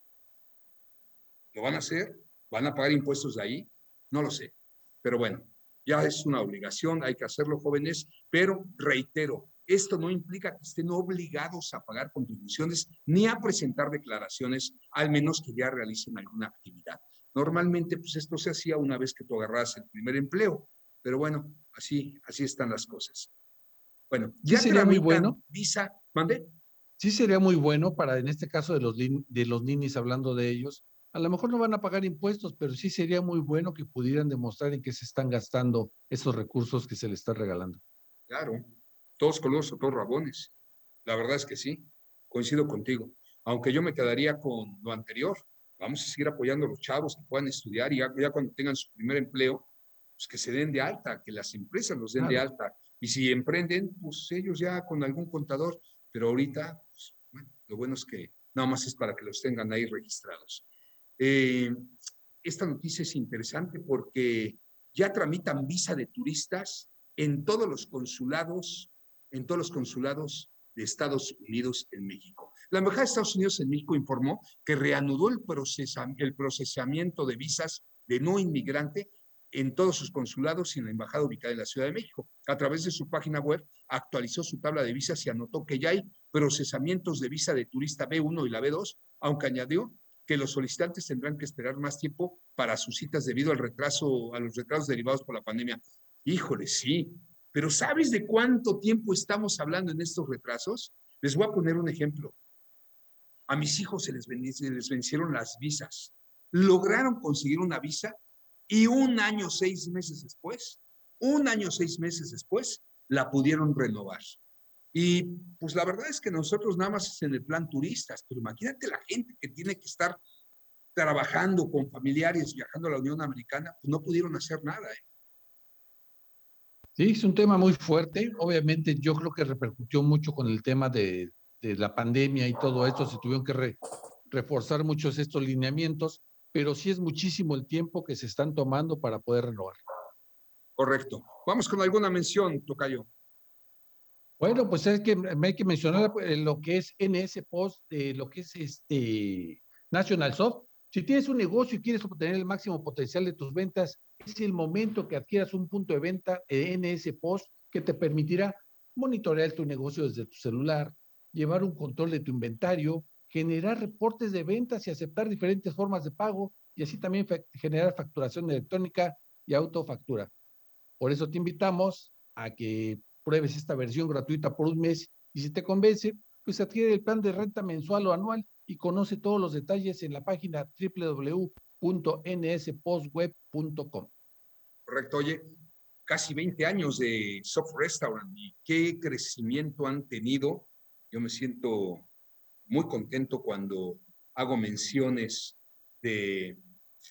¿Lo van a hacer? ¿Van a pagar impuestos de ahí? No lo sé. Pero bueno, ya es una obligación, hay que hacerlo, jóvenes, pero reitero, esto no implica que estén obligados a pagar contribuciones ni a presentar declaraciones, al menos que ya realicen alguna actividad. Normalmente, pues esto se hacía una vez que tú agarras el primer empleo, pero bueno, así, así están las cosas. Bueno, ya sería muy bueno. Visa, mande. Sí sería muy bueno para, en este caso de los, de los ninis, hablando de ellos, a lo mejor no van a pagar impuestos, pero sí sería muy bueno que pudieran demostrar en qué se están gastando esos recursos que se les está regalando. Claro, todos colosos, todos rabones. La verdad es que sí, coincido contigo. Aunque yo me quedaría con lo anterior, vamos a seguir apoyando a los chavos que puedan estudiar y ya cuando tengan su primer empleo, pues que se den de alta, que las empresas los den de alta. Y si emprenden, pues ellos ya con algún contador, pero ahorita, pues, bueno, lo bueno es que nada más es para que los tengan ahí registrados. Eh, esta noticia es interesante porque ya tramitan visa de turistas en todos los consulados, en todos los consulados de Estados Unidos en México. La Embajada de Estados Unidos en México informó que reanudó el, procesamiento de visas de no inmigrante en todos sus consulados y en la embajada ubicada en la Ciudad de México. A través de su página web actualizó su tabla de visas y anotó que ya hay procesamientos de visa de turista B1 y la B2, aunque añadió que los solicitantes tendrán que esperar más tiempo para sus citas debido al retraso, a los retrasos derivados por la pandemia. Híjole, sí, pero ¿sabes de cuánto tiempo estamos hablando en estos retrasos? Les voy a poner un ejemplo. A mis hijos se les, se les vencieron las visas. Lograron conseguir una visa y un año, seis meses después, un año, seis meses después, la pudieron renovar. Y pues la verdad es que nosotros nada más es en el plan turistas, pero imagínate la gente que tiene que estar trabajando con familiares, viajando a la Unión Americana, pues no pudieron hacer nada. ¿eh? Sí, es un tema muy fuerte. Obviamente yo creo que repercutió mucho con el tema de, de la pandemia y todo esto. Se tuvieron que reforzar muchos estos lineamientos pero sí es muchísimo el tiempo que se están tomando para poder renovar. Correcto. Vamos con alguna mención, Tocayo. Bueno, pues es que hay que mencionar eh, lo que es NS Post, de lo que es este National Soft. Si tienes un negocio y quieres obtener el máximo potencial de tus ventas, es el momento que adquieras un punto de venta NS Post que te permitirá monitorear tu negocio desde tu celular, llevar un control de tu inventario, generar reportes de ventas y aceptar diferentes formas de pago y así también generar facturación electrónica y autofactura. Por eso te invitamos a que pruebes esta versión gratuita por un mes y si te convence, pues adquiere el plan de renta mensual o anual y conoce todos los detalles en la página www.nspostweb.com. Correcto, oye, casi 20 años de Soft Restaurant y qué crecimiento han tenido. Yo me siento muy contento cuando hago menciones de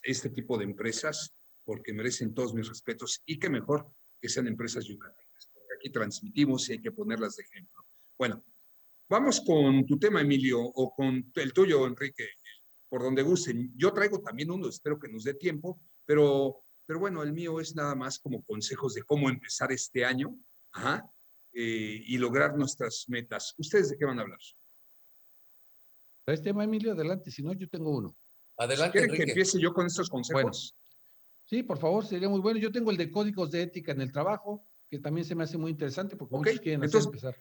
este tipo de empresas porque merecen todos mis respetos y que mejor que sean empresas yucatecas, porque aquí transmitimos y hay que ponerlas de ejemplo. Bueno, vamos con tu tema, Emilio, o con el tuyo, Enrique, por donde gusten. Yo traigo también uno, espero que nos dé tiempo, pero, pero bueno, el mío es nada más como consejos de cómo empezar este año eh, y lograr nuestras metas. ¿Ustedes de qué van a hablar? ¿Traes tema, Emilio? Adelante, si no, yo tengo uno. Adelante. ¿Quieren que empiece yo con estos consejos? sí, por favor, sería muy bueno. Yo tengo el de códigos de ética en el trabajo, que también se me hace muy interesante porque muchos quieren entonces, empezar.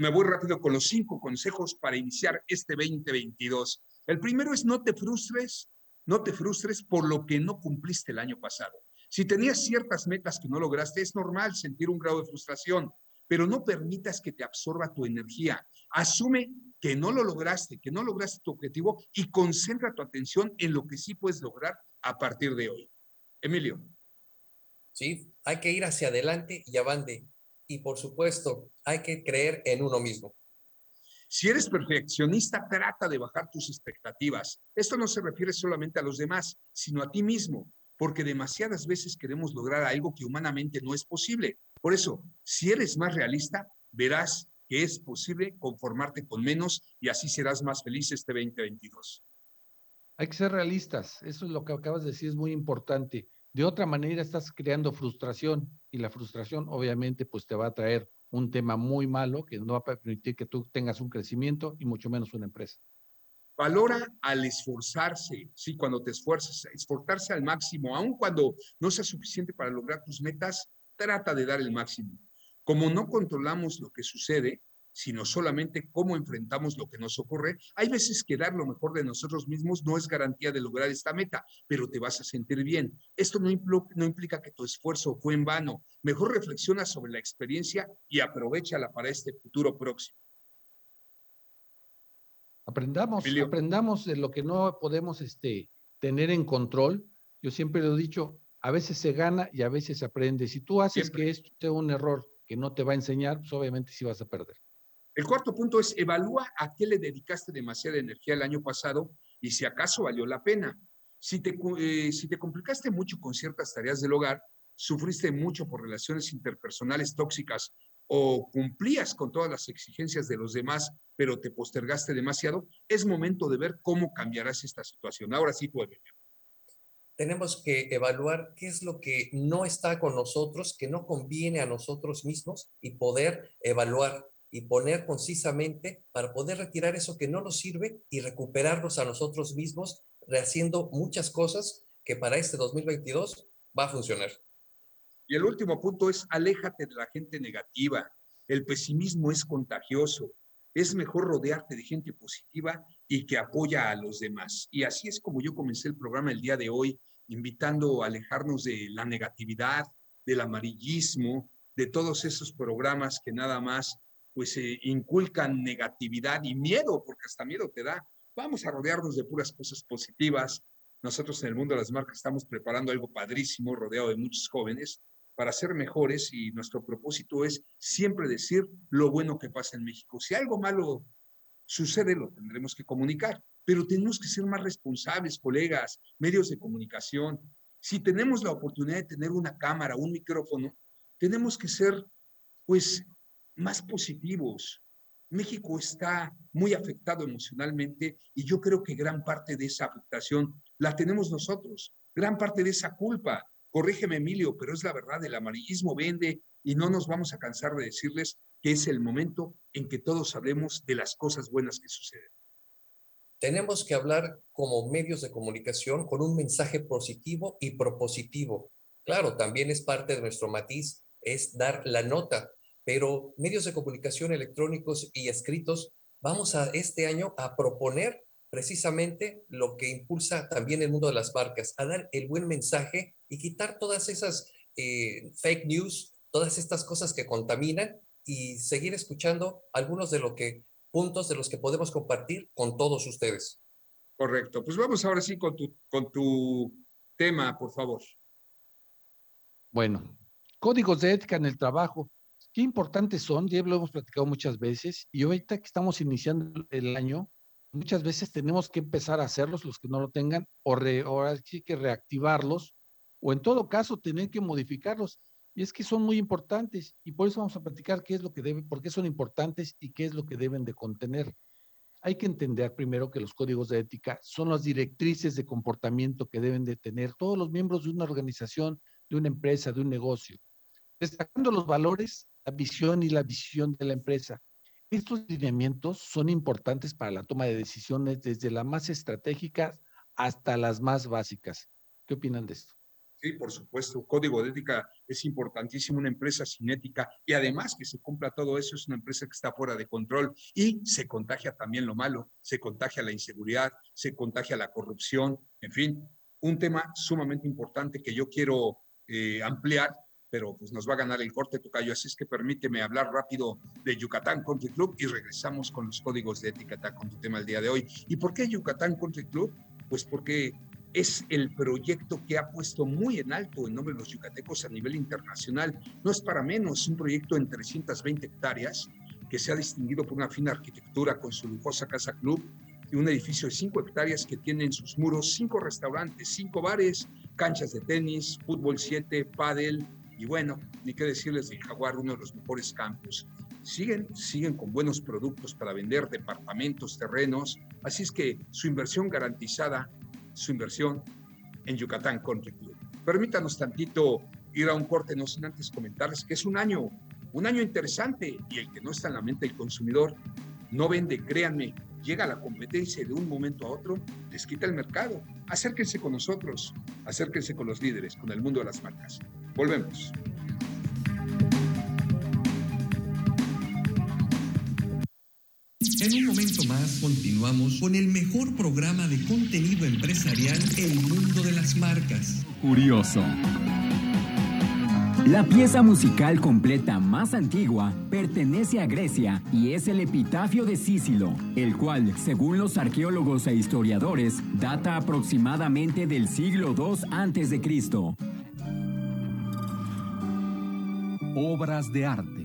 Me voy rápido con los cinco consejos para iniciar este 2022. El primero es no te frustres, no te frustres por lo que no cumpliste el año pasado. Si tenías ciertas metas que no lograste, es normal sentir un grado de frustración, pero no permitas que te absorba tu energía. Asume que no lo lograste, que no lograste tu objetivo y concentra tu atención en lo que sí puedes lograr a partir de hoy. Emilio. Sí, hay que ir hacia adelante y avante. Y por supuesto, hay que creer en uno mismo. Si eres perfeccionista, trata de bajar tus expectativas. Esto no se refiere solamente a los demás, sino a ti mismo, porque demasiadas veces queremos lograr algo que humanamente no es posible. Por eso, si eres más realista, verás que es posible conformarte con menos y así serás más feliz este 2022. Hay que ser realistas, eso es lo que acabas de decir, es muy importante. De otra manera estás creando frustración y la frustración obviamente pues te va a traer un tema muy malo que no va a permitir que tú tengas un crecimiento y mucho menos una empresa. Valora al esforzarse, sí, cuando te esfuerzas, esforzarse al máximo, aun cuando no sea suficiente para lograr tus metas, trata de dar el máximo. Como no controlamos lo que sucede, sino solamente cómo enfrentamos lo que nos ocurre, hay veces que dar lo mejor de nosotros mismos no es garantía de lograr esta meta, pero te vas a sentir bien. Esto no, no implica que tu esfuerzo fue en vano. Mejor reflexiona sobre la experiencia y aprovechala para este futuro próximo. Aprendamos, aprendamos de lo que no podemos este, tener en control. Yo siempre lo he dicho, a veces se gana y a veces se aprende. Si tú haces que esto sea un error que no te va a enseñar, pues obviamente sí vas a perder. El cuarto punto es evalúa a qué le dedicaste demasiada energía el año pasado y si acaso valió la pena. Si te, eh, si te complicaste mucho con ciertas tareas del hogar, sufriste mucho por relaciones interpersonales tóxicas o cumplías con todas las exigencias de los demás, pero te postergaste demasiado, es momento de ver cómo cambiarás esta situación. Ahora sí, tú, tenemos que evaluar qué es lo que no está con nosotros, que no conviene a nosotros mismos y poder evaluar y poner concisamente para poder retirar eso que no nos sirve y recuperarnos a nosotros mismos, rehaciendo muchas cosas que para este 2022 va a funcionar. Y el último punto es aléjate de la gente negativa. El pesimismo es contagioso. Es mejor rodearte de gente positiva y que apoya a los demás. Y así es como yo comencé el programa el día de hoy, invitando a alejarnos de la negatividad, del amarillismo, de todos esos programas que nada más pues eh, inculcan negatividad y miedo, porque hasta miedo te da. Vamos a rodearnos de puras cosas positivas. Nosotros en el mundo de las marcas estamos preparando algo padrísimo, rodeado de muchos jóvenes, para ser mejores y nuestro propósito es siempre decir lo bueno que pasa en México. Si algo malo sucede, lo tendremos que comunicar pero tenemos que ser más responsables, colegas, medios de comunicación. Si tenemos la oportunidad de tener una cámara, un micrófono, tenemos que ser, pues, más positivos. México está muy afectado emocionalmente y yo creo que gran parte de esa afectación la tenemos nosotros, gran parte de esa culpa. Corrígeme, Emilio, pero es la verdad, el amarillismo vende y no nos vamos a cansar de decirles que es el momento en que todos hablemos de las cosas buenas que suceden tenemos que hablar como medios de comunicación con un mensaje positivo y propositivo. Claro, también es parte de nuestro matiz, es dar la nota, pero medios de comunicación electrónicos y escritos, vamos a este año a proponer precisamente lo que impulsa también el mundo de las marcas, a dar el buen mensaje y quitar todas esas eh, fake news, todas estas cosas que contaminan y seguir escuchando algunos de lo que puntos de los que podemos compartir con todos ustedes. Correcto. Pues vamos ahora sí con tu, con tu tema, por favor. Bueno, códigos de ética en el trabajo. Qué importantes son, ya lo hemos platicado muchas veces, y ahorita que estamos iniciando el año, muchas veces tenemos que empezar a hacerlos los que no lo tengan o, re, ahora sí que reactivarlos o en todo caso tener que modificarlos. Y es que son muy importantes y por eso vamos a platicar qué es lo que deben, por qué son importantes y qué es lo que deben de contener. Hay que entender primero que los códigos de ética son las directrices de comportamiento que deben de tener todos los miembros de una organización, de una empresa, de un negocio, destacando los valores, la visión y la visión de la empresa. Estos lineamientos son importantes para la toma de decisiones desde las más estratégicas hasta las más básicas. ¿Qué opinan de esto? Sí, por supuesto. Código de ética es importantísimo. Una empresa sin ética y además que se cumpla todo eso es una empresa que está fuera de control y se contagia también lo malo, se contagia la inseguridad, se contagia la corrupción, en fin, un tema sumamente importante que yo quiero eh, ampliar, pero pues nos va a ganar el corte tocayo, así es que permíteme hablar rápido de Yucatán Country Club y regresamos con los códigos de ética con tu tema el día de hoy. ¿Y por qué Yucatán Country Club? Pues porque es el proyecto que ha puesto muy en alto el nombre de los yucatecos a nivel internacional. No es para menos, un proyecto en 320 hectáreas que se ha distinguido por una fina arquitectura con su lujosa casa club y un edificio de 5 hectáreas que tiene en sus muros 5 restaurantes, 5 bares, canchas de tenis, fútbol 7, pádel y bueno, ni qué decirles de Jaguar, uno de los mejores campos. Siguen, siguen con buenos productos para vender departamentos, terrenos, así es que su inversión garantizada su inversión en Yucatán Country Club. Permítanos tantito ir a un corte, no sin antes comentarles que es un año, un año interesante y el que no está en la mente del consumidor no vende, créanme, llega la competencia de un momento a otro les quita el mercado. Acérquense con nosotros, acérquense con los líderes, con el mundo de las marcas. Volvemos. En un momento más continuamos con el mejor programa de contenido empresarial El Mundo de las Marcas. Curioso. La pieza musical completa más antigua pertenece a Grecia y es el epitafio de Sísilo, el cual, según los arqueólogos e historiadores, data aproximadamente del siglo II a.C. Obras de arte.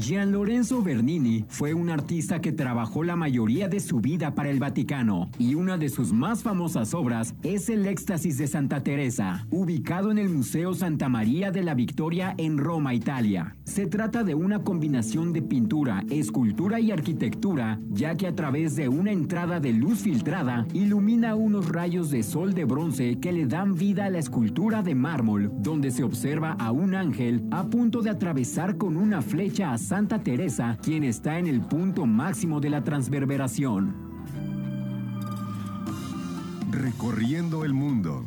Gian Lorenzo Bernini fue un artista que trabajó la mayoría de su vida para el Vaticano y una de sus más famosas obras es el Éxtasis de Santa Teresa, ubicado en el Museo Santa María de la Victoria en Roma, Italia. Se trata de una combinación de pintura, escultura y arquitectura, ya que a través de una entrada de luz filtrada ilumina unos rayos de sol de bronce que le dan vida a la escultura de mármol, donde se observa a un ángel a punto de atravesar con una flecha Santa Teresa, quien está en el punto máximo de la transverberación. Recorriendo el mundo.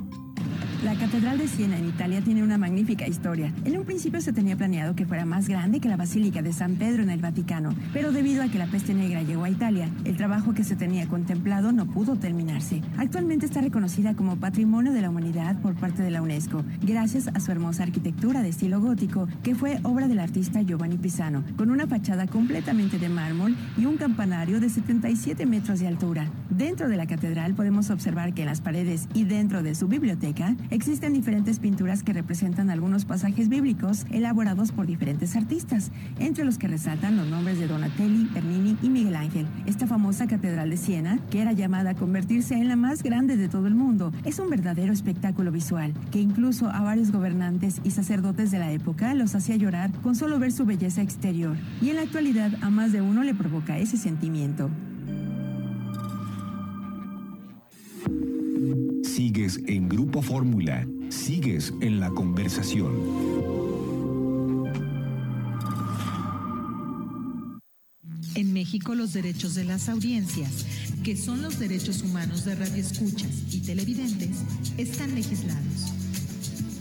La Catedral de Siena en Italia tiene una magnífica historia. En un principio se tenía planeado que fuera más grande que la Basílica de San Pedro en el Vaticano, pero debido a que la peste negra llegó a Italia, el trabajo que se tenía contemplado no pudo terminarse. Actualmente está reconocida como Patrimonio de la Humanidad por parte de la UNESCO, gracias a su hermosa arquitectura de estilo gótico, que fue obra del artista Giovanni Pisano, con una fachada completamente de mármol y un campanario de 77 metros de altura. Dentro de la catedral podemos observar que en las paredes y dentro de su biblioteca Existen diferentes pinturas que representan algunos pasajes bíblicos elaborados por diferentes artistas, entre los que resaltan los nombres de Donatelli, Bernini y Miguel Ángel. Esta famosa catedral de Siena, que era llamada a convertirse en la más grande de todo el mundo, es un verdadero espectáculo visual que incluso a varios gobernantes y sacerdotes de la época los hacía llorar con solo ver su belleza exterior. Y en la actualidad a más de uno le provoca ese sentimiento. Sigues en Grupo Fórmula. Sigues en la conversación. En México los derechos de las audiencias, que son los derechos humanos de radioescuchas y televidentes, están legislados.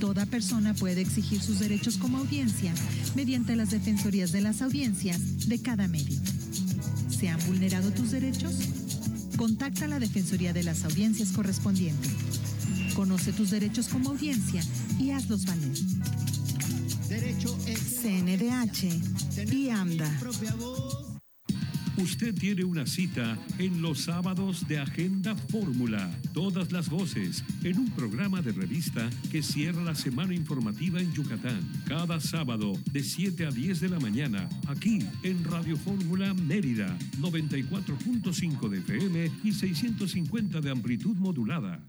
Toda persona puede exigir sus derechos como audiencia mediante las defensorías de las audiencias de cada medio. ¿Se han vulnerado tus derechos? Contacta a la Defensoría de las Audiencias correspondiente. Conoce tus derechos como audiencia y hazlos valer. CNDH y AMDA. Usted tiene una cita en los sábados de Agenda Fórmula. Todas las voces en un programa de revista que cierra la semana informativa en Yucatán. Cada sábado de 7 a 10 de la mañana, aquí en Radio Fórmula Mérida, 94.5 de FM y 650 de amplitud modulada.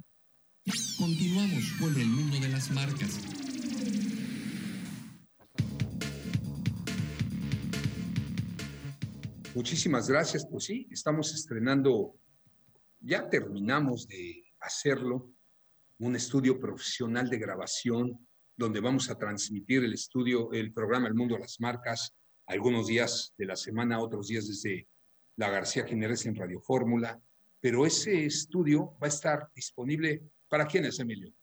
Continuamos con el mundo de las marcas. Muchísimas gracias. Pues sí, estamos estrenando, ya terminamos de hacerlo, un estudio profesional de grabación donde vamos a transmitir el estudio, el programa El Mundo de las Marcas, algunos días de la semana, otros días desde la García Jiménez en Radio Fórmula, pero ese estudio va a estar disponible para quiénes, Emilio?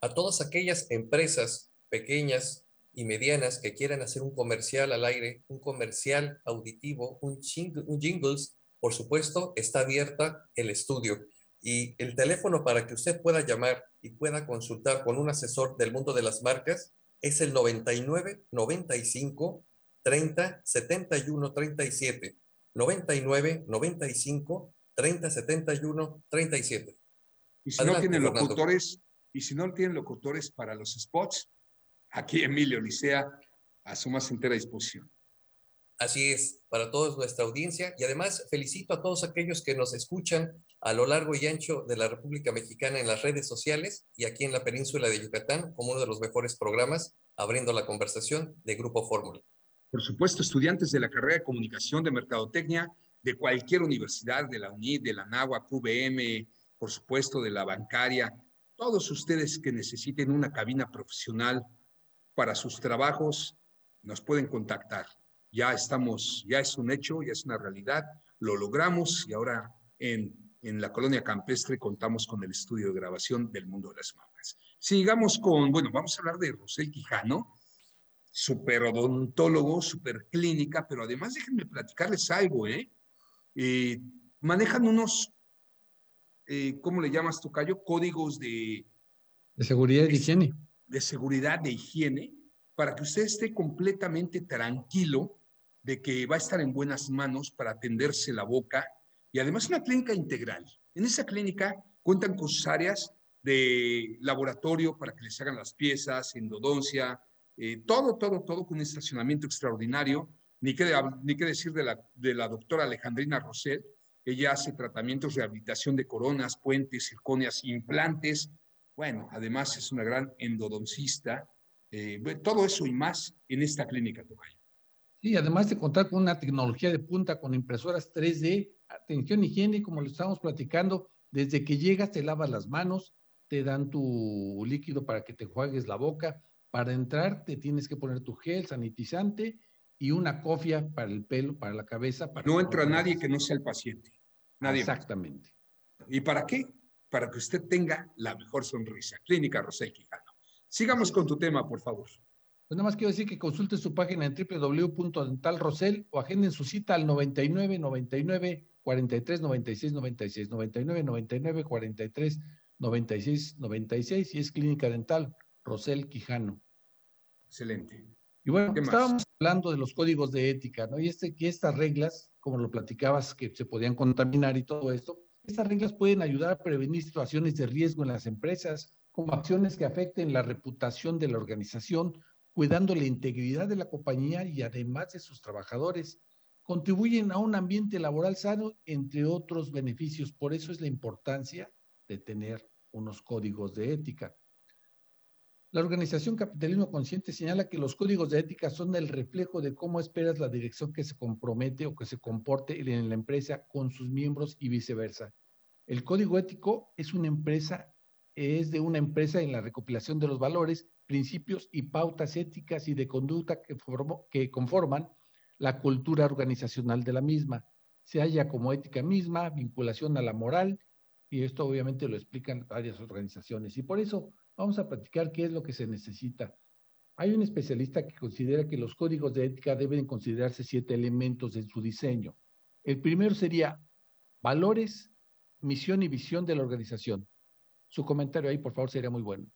A todas aquellas empresas pequeñas y medianas que quieran hacer un comercial al aire, un comercial auditivo, un, un jingles, por supuesto, está abierta el estudio. Y el teléfono para que usted pueda llamar y pueda consultar con un asesor del mundo de las marcas es el 99 95 30 71 37. 99 95 30 71 37. Y si no tienen locutores, y si no tienen locutores para los spots, aquí Emilio Licea a su más entera disposición. Así es, para toda nuestra audiencia y además felicito a todos aquellos que nos escuchan a lo largo y ancho de la República Mexicana en las redes sociales y aquí en la península de Yucatán como uno de los mejores programas abriendo la conversación de Grupo Fórmula. Por supuesto, estudiantes de la carrera de comunicación de mercadotecnia de cualquier universidad, de la UNID, de la NAHUA, QVM, por supuesto, de la bancaria, todos ustedes que necesiten una cabina profesional para sus trabajos, nos pueden contactar. Ya estamos, ya es un hecho, ya es una realidad, lo logramos y ahora en, en la colonia campestre contamos con el estudio de grabación del mundo de las marcas. Sigamos con, bueno, vamos a hablar de Rosel Quijano, super odontólogo, super clínica, pero además déjenme platicarles algo, ¿eh? eh manejan unos, eh, ¿cómo le llamas, Tocayo? Códigos de... De seguridad y de higiene de seguridad, de higiene, para que usted esté completamente tranquilo de que va a estar en buenas manos para atenderse la boca y además una clínica integral. En esa clínica cuentan con sus áreas de laboratorio para que les hagan las piezas, endodoncia, eh, todo, todo, todo con un estacionamiento extraordinario. Ni qué, ni qué decir de la, de la doctora Alejandrina Rosell. Ella hace tratamientos, rehabilitación de coronas, puentes, circonias, implantes, bueno, además es una gran endodoncista. Eh, todo eso y más en esta clínica, Tocayo. Sí, además de contar con una tecnología de punta con impresoras 3D, atención higiene, como lo estamos platicando, desde que llegas te lavas las manos, te dan tu líquido para que te juegues la boca, para entrar te tienes que poner tu gel sanitizante y una cofia para el pelo, para la cabeza. Para no entra nadie que no sea el paciente. Nadie. Exactamente. ¿Y para qué? para que usted tenga la mejor sonrisa. Clínica Rosel Quijano. Sigamos con tu tema, por favor. Pues nada más quiero decir que consulte su página en www.dentalrosel o agenden su cita al 99 99 43 96 96 99 99 43 96 96 y es Clínica Dental Rosel Quijano. Excelente. Y bueno, estábamos hablando de los códigos de ética, ¿no? Y este, que estas reglas, como lo platicabas, que se podían contaminar y todo esto, estas reglas pueden ayudar a prevenir situaciones de riesgo en las empresas, como acciones que afecten la reputación de la organización, cuidando la integridad de la compañía y además de sus trabajadores. Contribuyen a un ambiente laboral sano, entre otros beneficios. Por eso es la importancia de tener unos códigos de ética. La organización Capitalismo Consciente señala que los códigos de ética son el reflejo de cómo esperas la dirección que se compromete o que se comporte en la empresa con sus miembros y viceversa. El código ético es una empresa, es de una empresa en la recopilación de los valores, principios y pautas éticas y de conducta que, que conforman la cultura organizacional de la misma. Se halla como ética misma, vinculación a la moral, y esto obviamente lo explican varias organizaciones. Y por eso Vamos a platicar qué es lo que se necesita. Hay un especialista que considera que los códigos de ética deben considerarse siete elementos en su diseño. El primero sería valores, misión y visión de la organización. Su comentario ahí, por favor, sería muy bueno.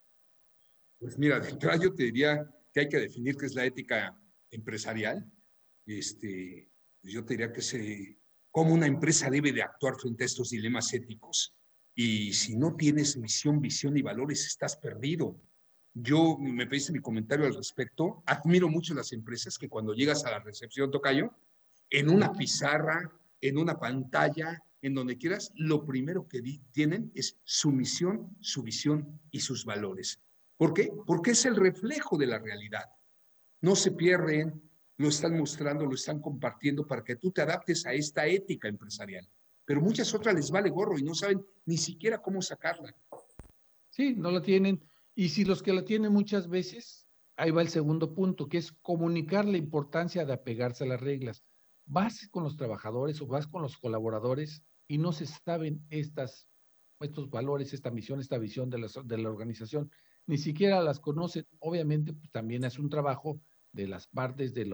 Pues mira, de yo te diría que hay que definir qué es la ética empresarial. Este, yo te diría que se, cómo una empresa debe de actuar frente a estos dilemas éticos. Y si no tienes misión, visión y valores, estás perdido. Yo me pediste mi comentario al respecto. Admiro mucho las empresas que cuando llegas a la recepción, Tocayo, en una pizarra, en una pantalla, en donde quieras, lo primero que tienen es su misión, su visión y sus valores. ¿Por qué? Porque es el reflejo de la realidad. No se pierden, lo están mostrando, lo están compartiendo para que tú te adaptes a esta ética empresarial. Pero muchas otras les vale gorro y no saben ni siquiera cómo sacarla. Sí, no la tienen. Y si los que la tienen muchas veces, ahí va el segundo punto, que es comunicar la importancia de apegarse a las reglas. Vas con los trabajadores o vas con los colaboradores y no se saben estas, estos valores, esta misión, esta visión de la, de la organización, ni siquiera las conocen. Obviamente, pues, también es un trabajo de las partes de,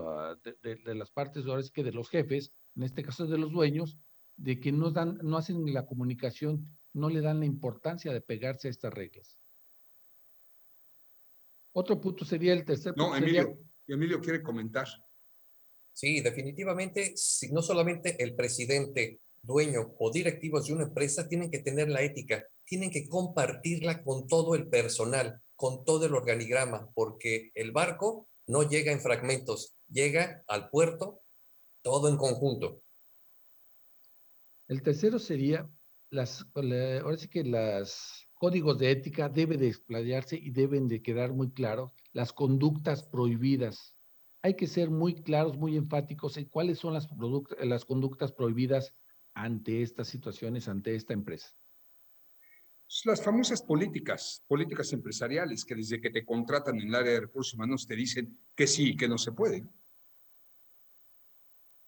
de, las partes ahora es que de los jefes, en este caso de los dueños, de que no dan, no hacen la comunicación, no le dan la importancia de pegarse a estas reglas. Otro punto sería el tercer punto. No, Emilio, Emilio quiere comentar. Sí, definitivamente, si no solamente el presidente, dueño o directivos de una empresa tienen que tener la ética, tienen que compartirla con todo el personal, con todo el organigrama, porque el barco no llega en fragmentos, llega al puerto todo en conjunto. El tercero sería, las, ahora sí que los códigos de ética deben de explayarse y deben de quedar muy claros las conductas prohibidas. Hay que ser muy claros, muy enfáticos en cuáles son las, las conductas prohibidas ante estas situaciones, ante esta empresa. Las famosas políticas, políticas empresariales, que desde que te contratan en el área de recursos humanos te dicen que sí y que no se puede.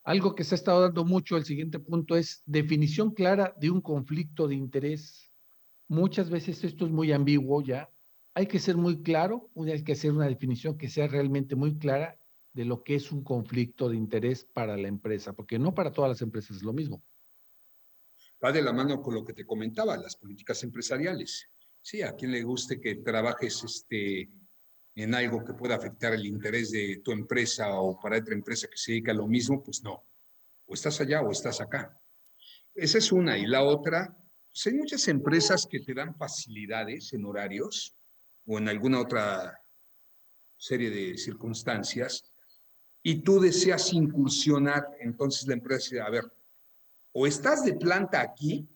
Algo que se ha estado dando mucho, el siguiente punto es definición clara de un conflicto de interés. Muchas veces esto es muy ambiguo ya. Hay que ser muy claro, hay que hacer una definición que sea realmente muy clara de lo que es un conflicto de interés para la empresa, porque no para todas las empresas es lo mismo va de la mano con lo que te comentaba, las políticas empresariales. Sí, a quien le guste que trabajes este, en algo que pueda afectar el interés de tu empresa o para otra empresa que se dedica a lo mismo, pues no. O estás allá o estás acá. Esa es una. Y la otra, pues hay muchas empresas que te dan facilidades en horarios o en alguna otra serie de circunstancias y tú deseas incursionar, entonces la empresa dice, a ver, o estás de planta aquí,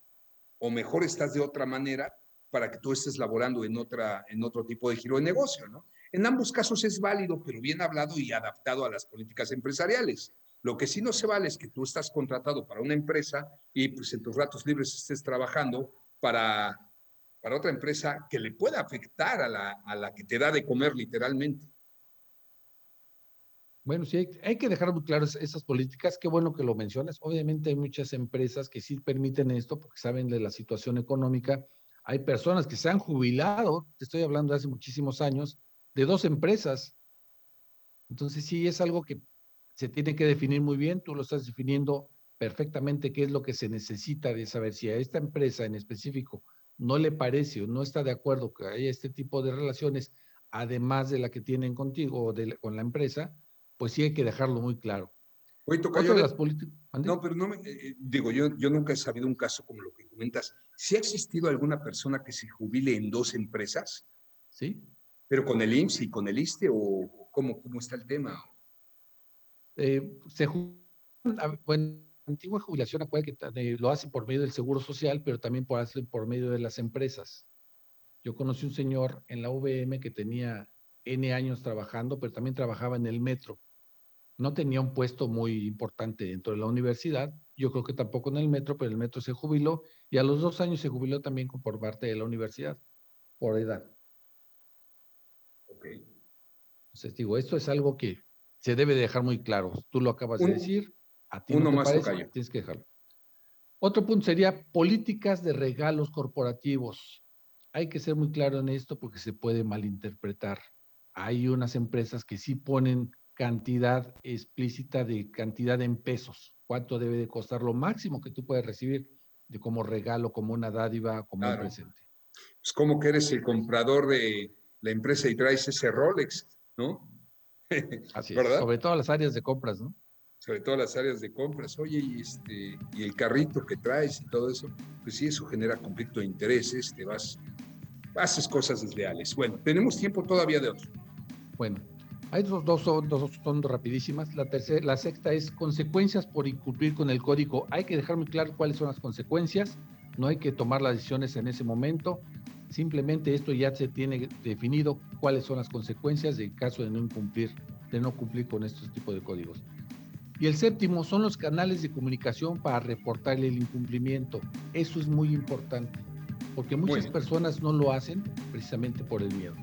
o mejor estás de otra manera para que tú estés laborando en, otra, en otro tipo de giro de negocio, ¿no? En ambos casos es válido, pero bien hablado y adaptado a las políticas empresariales. Lo que sí no se vale es que tú estás contratado para una empresa y pues en tus ratos libres estés trabajando para, para otra empresa que le pueda afectar a la, a la que te da de comer literalmente. Bueno, sí, hay, que dejar muy claras esas políticas. Qué bueno que lo mencionas. Obviamente hay muchas empresas que sí permiten esto porque saben de la situación económica. Hay personas que se han jubilado, te estoy hablando de hace muchísimos años, de dos empresas. Entonces sí es algo que se tiene que definir muy bien. Tú lo estás definiendo perfectamente qué es lo que se necesita de saber si a esta empresa en específico no le parece o no está de acuerdo que haya este tipo de relaciones, además de la que tienen contigo o con la empresa, pues sí hay que dejarlo muy claro. Oye, tocayo, de las No, pero no me, eh, digo, yo, yo nunca he sabido un caso como lo que comentas. ¿Sí ha existido alguna persona que se jubile en dos empresas? Sí. ¿Pero con el IMSS y con el ISTE o cómo, cómo está el tema? Eh, se bueno, antigua jubilación, acuérdate que lo hacen por medio del Seguro Social, pero también por, por medio de las empresas. Yo conocí un señor en la VM que tenía N años trabajando, pero también trabajaba en el metro no tenía un puesto muy importante dentro de la universidad, yo creo que tampoco en el metro, pero el metro se jubiló y a los dos años se jubiló también por parte de la universidad, por edad. Ok. Entonces digo, esto es algo que se debe dejar muy claro. Tú lo acabas de decir, a ti uno no te más parece, tienes que dejarlo. Otro punto sería políticas de regalos corporativos. Hay que ser muy claro en esto porque se puede malinterpretar. Hay unas empresas que sí ponen cantidad explícita de cantidad en pesos, cuánto debe de costar lo máximo que tú puedes recibir de como regalo, como una dádiva, como un presente. Es como que eres el comprador de la empresa y traes ese Rolex, ¿no? Así es, sobre todo las áreas de compras, ¿no? sobre todo las áreas de compras, oye, y, este, y el carrito que traes y todo eso, pues sí, eso genera conflicto de intereses, te vas, haces cosas desleales. Bueno, tenemos tiempo todavía de otro. Bueno, hay dos, dos, dos, son rapidísimas. La, tercera, la sexta es consecuencias por incumplir con el código. Hay que dejar muy claro cuáles son las consecuencias. No hay que tomar las decisiones en ese momento. Simplemente esto ya se tiene definido cuáles son las consecuencias en caso de no incumplir, de no cumplir con estos tipos de códigos. Y el séptimo son los canales de comunicación para reportarle el incumplimiento. Eso es muy importante, porque muchas personas no lo hacen precisamente por el miedo.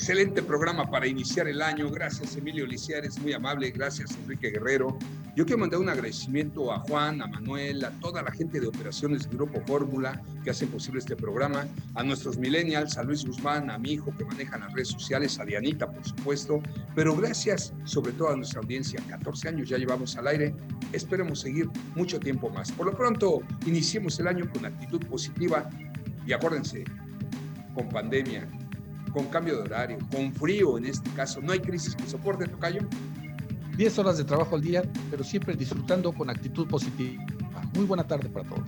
Excelente programa para iniciar el año. Gracias, Emilio Liciares, muy amable. Gracias, Enrique Guerrero. Yo quiero mandar un agradecimiento a Juan, a Manuel, a toda la gente de operaciones Grupo Fórmula que hacen posible este programa, a nuestros millennials, a Luis Guzmán, a mi hijo que maneja las redes sociales, a Dianita, por supuesto. Pero gracias sobre todo a nuestra audiencia. 14 años ya llevamos al aire. Esperemos seguir mucho tiempo más. Por lo pronto, iniciemos el año con actitud positiva y acuérdense, con pandemia, con cambio de horario, con frío en este caso. No hay crisis que soporte, Tocayo. 10 horas de trabajo al día, pero siempre disfrutando con actitud positiva. Muy buena tarde para todos.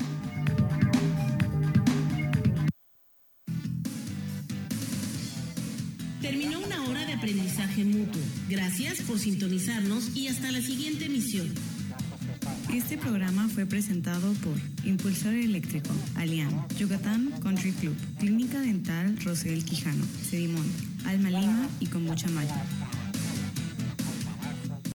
Terminó una hora de aprendizaje mutuo. Gracias por sintonizarnos y hasta la siguiente emisión. Este programa fue presentado por Impulsor Eléctrico, Alian, Yucatán Country Club, Clínica Dental Rosel Quijano, Sedimón, Alma Lima y con mucha magia.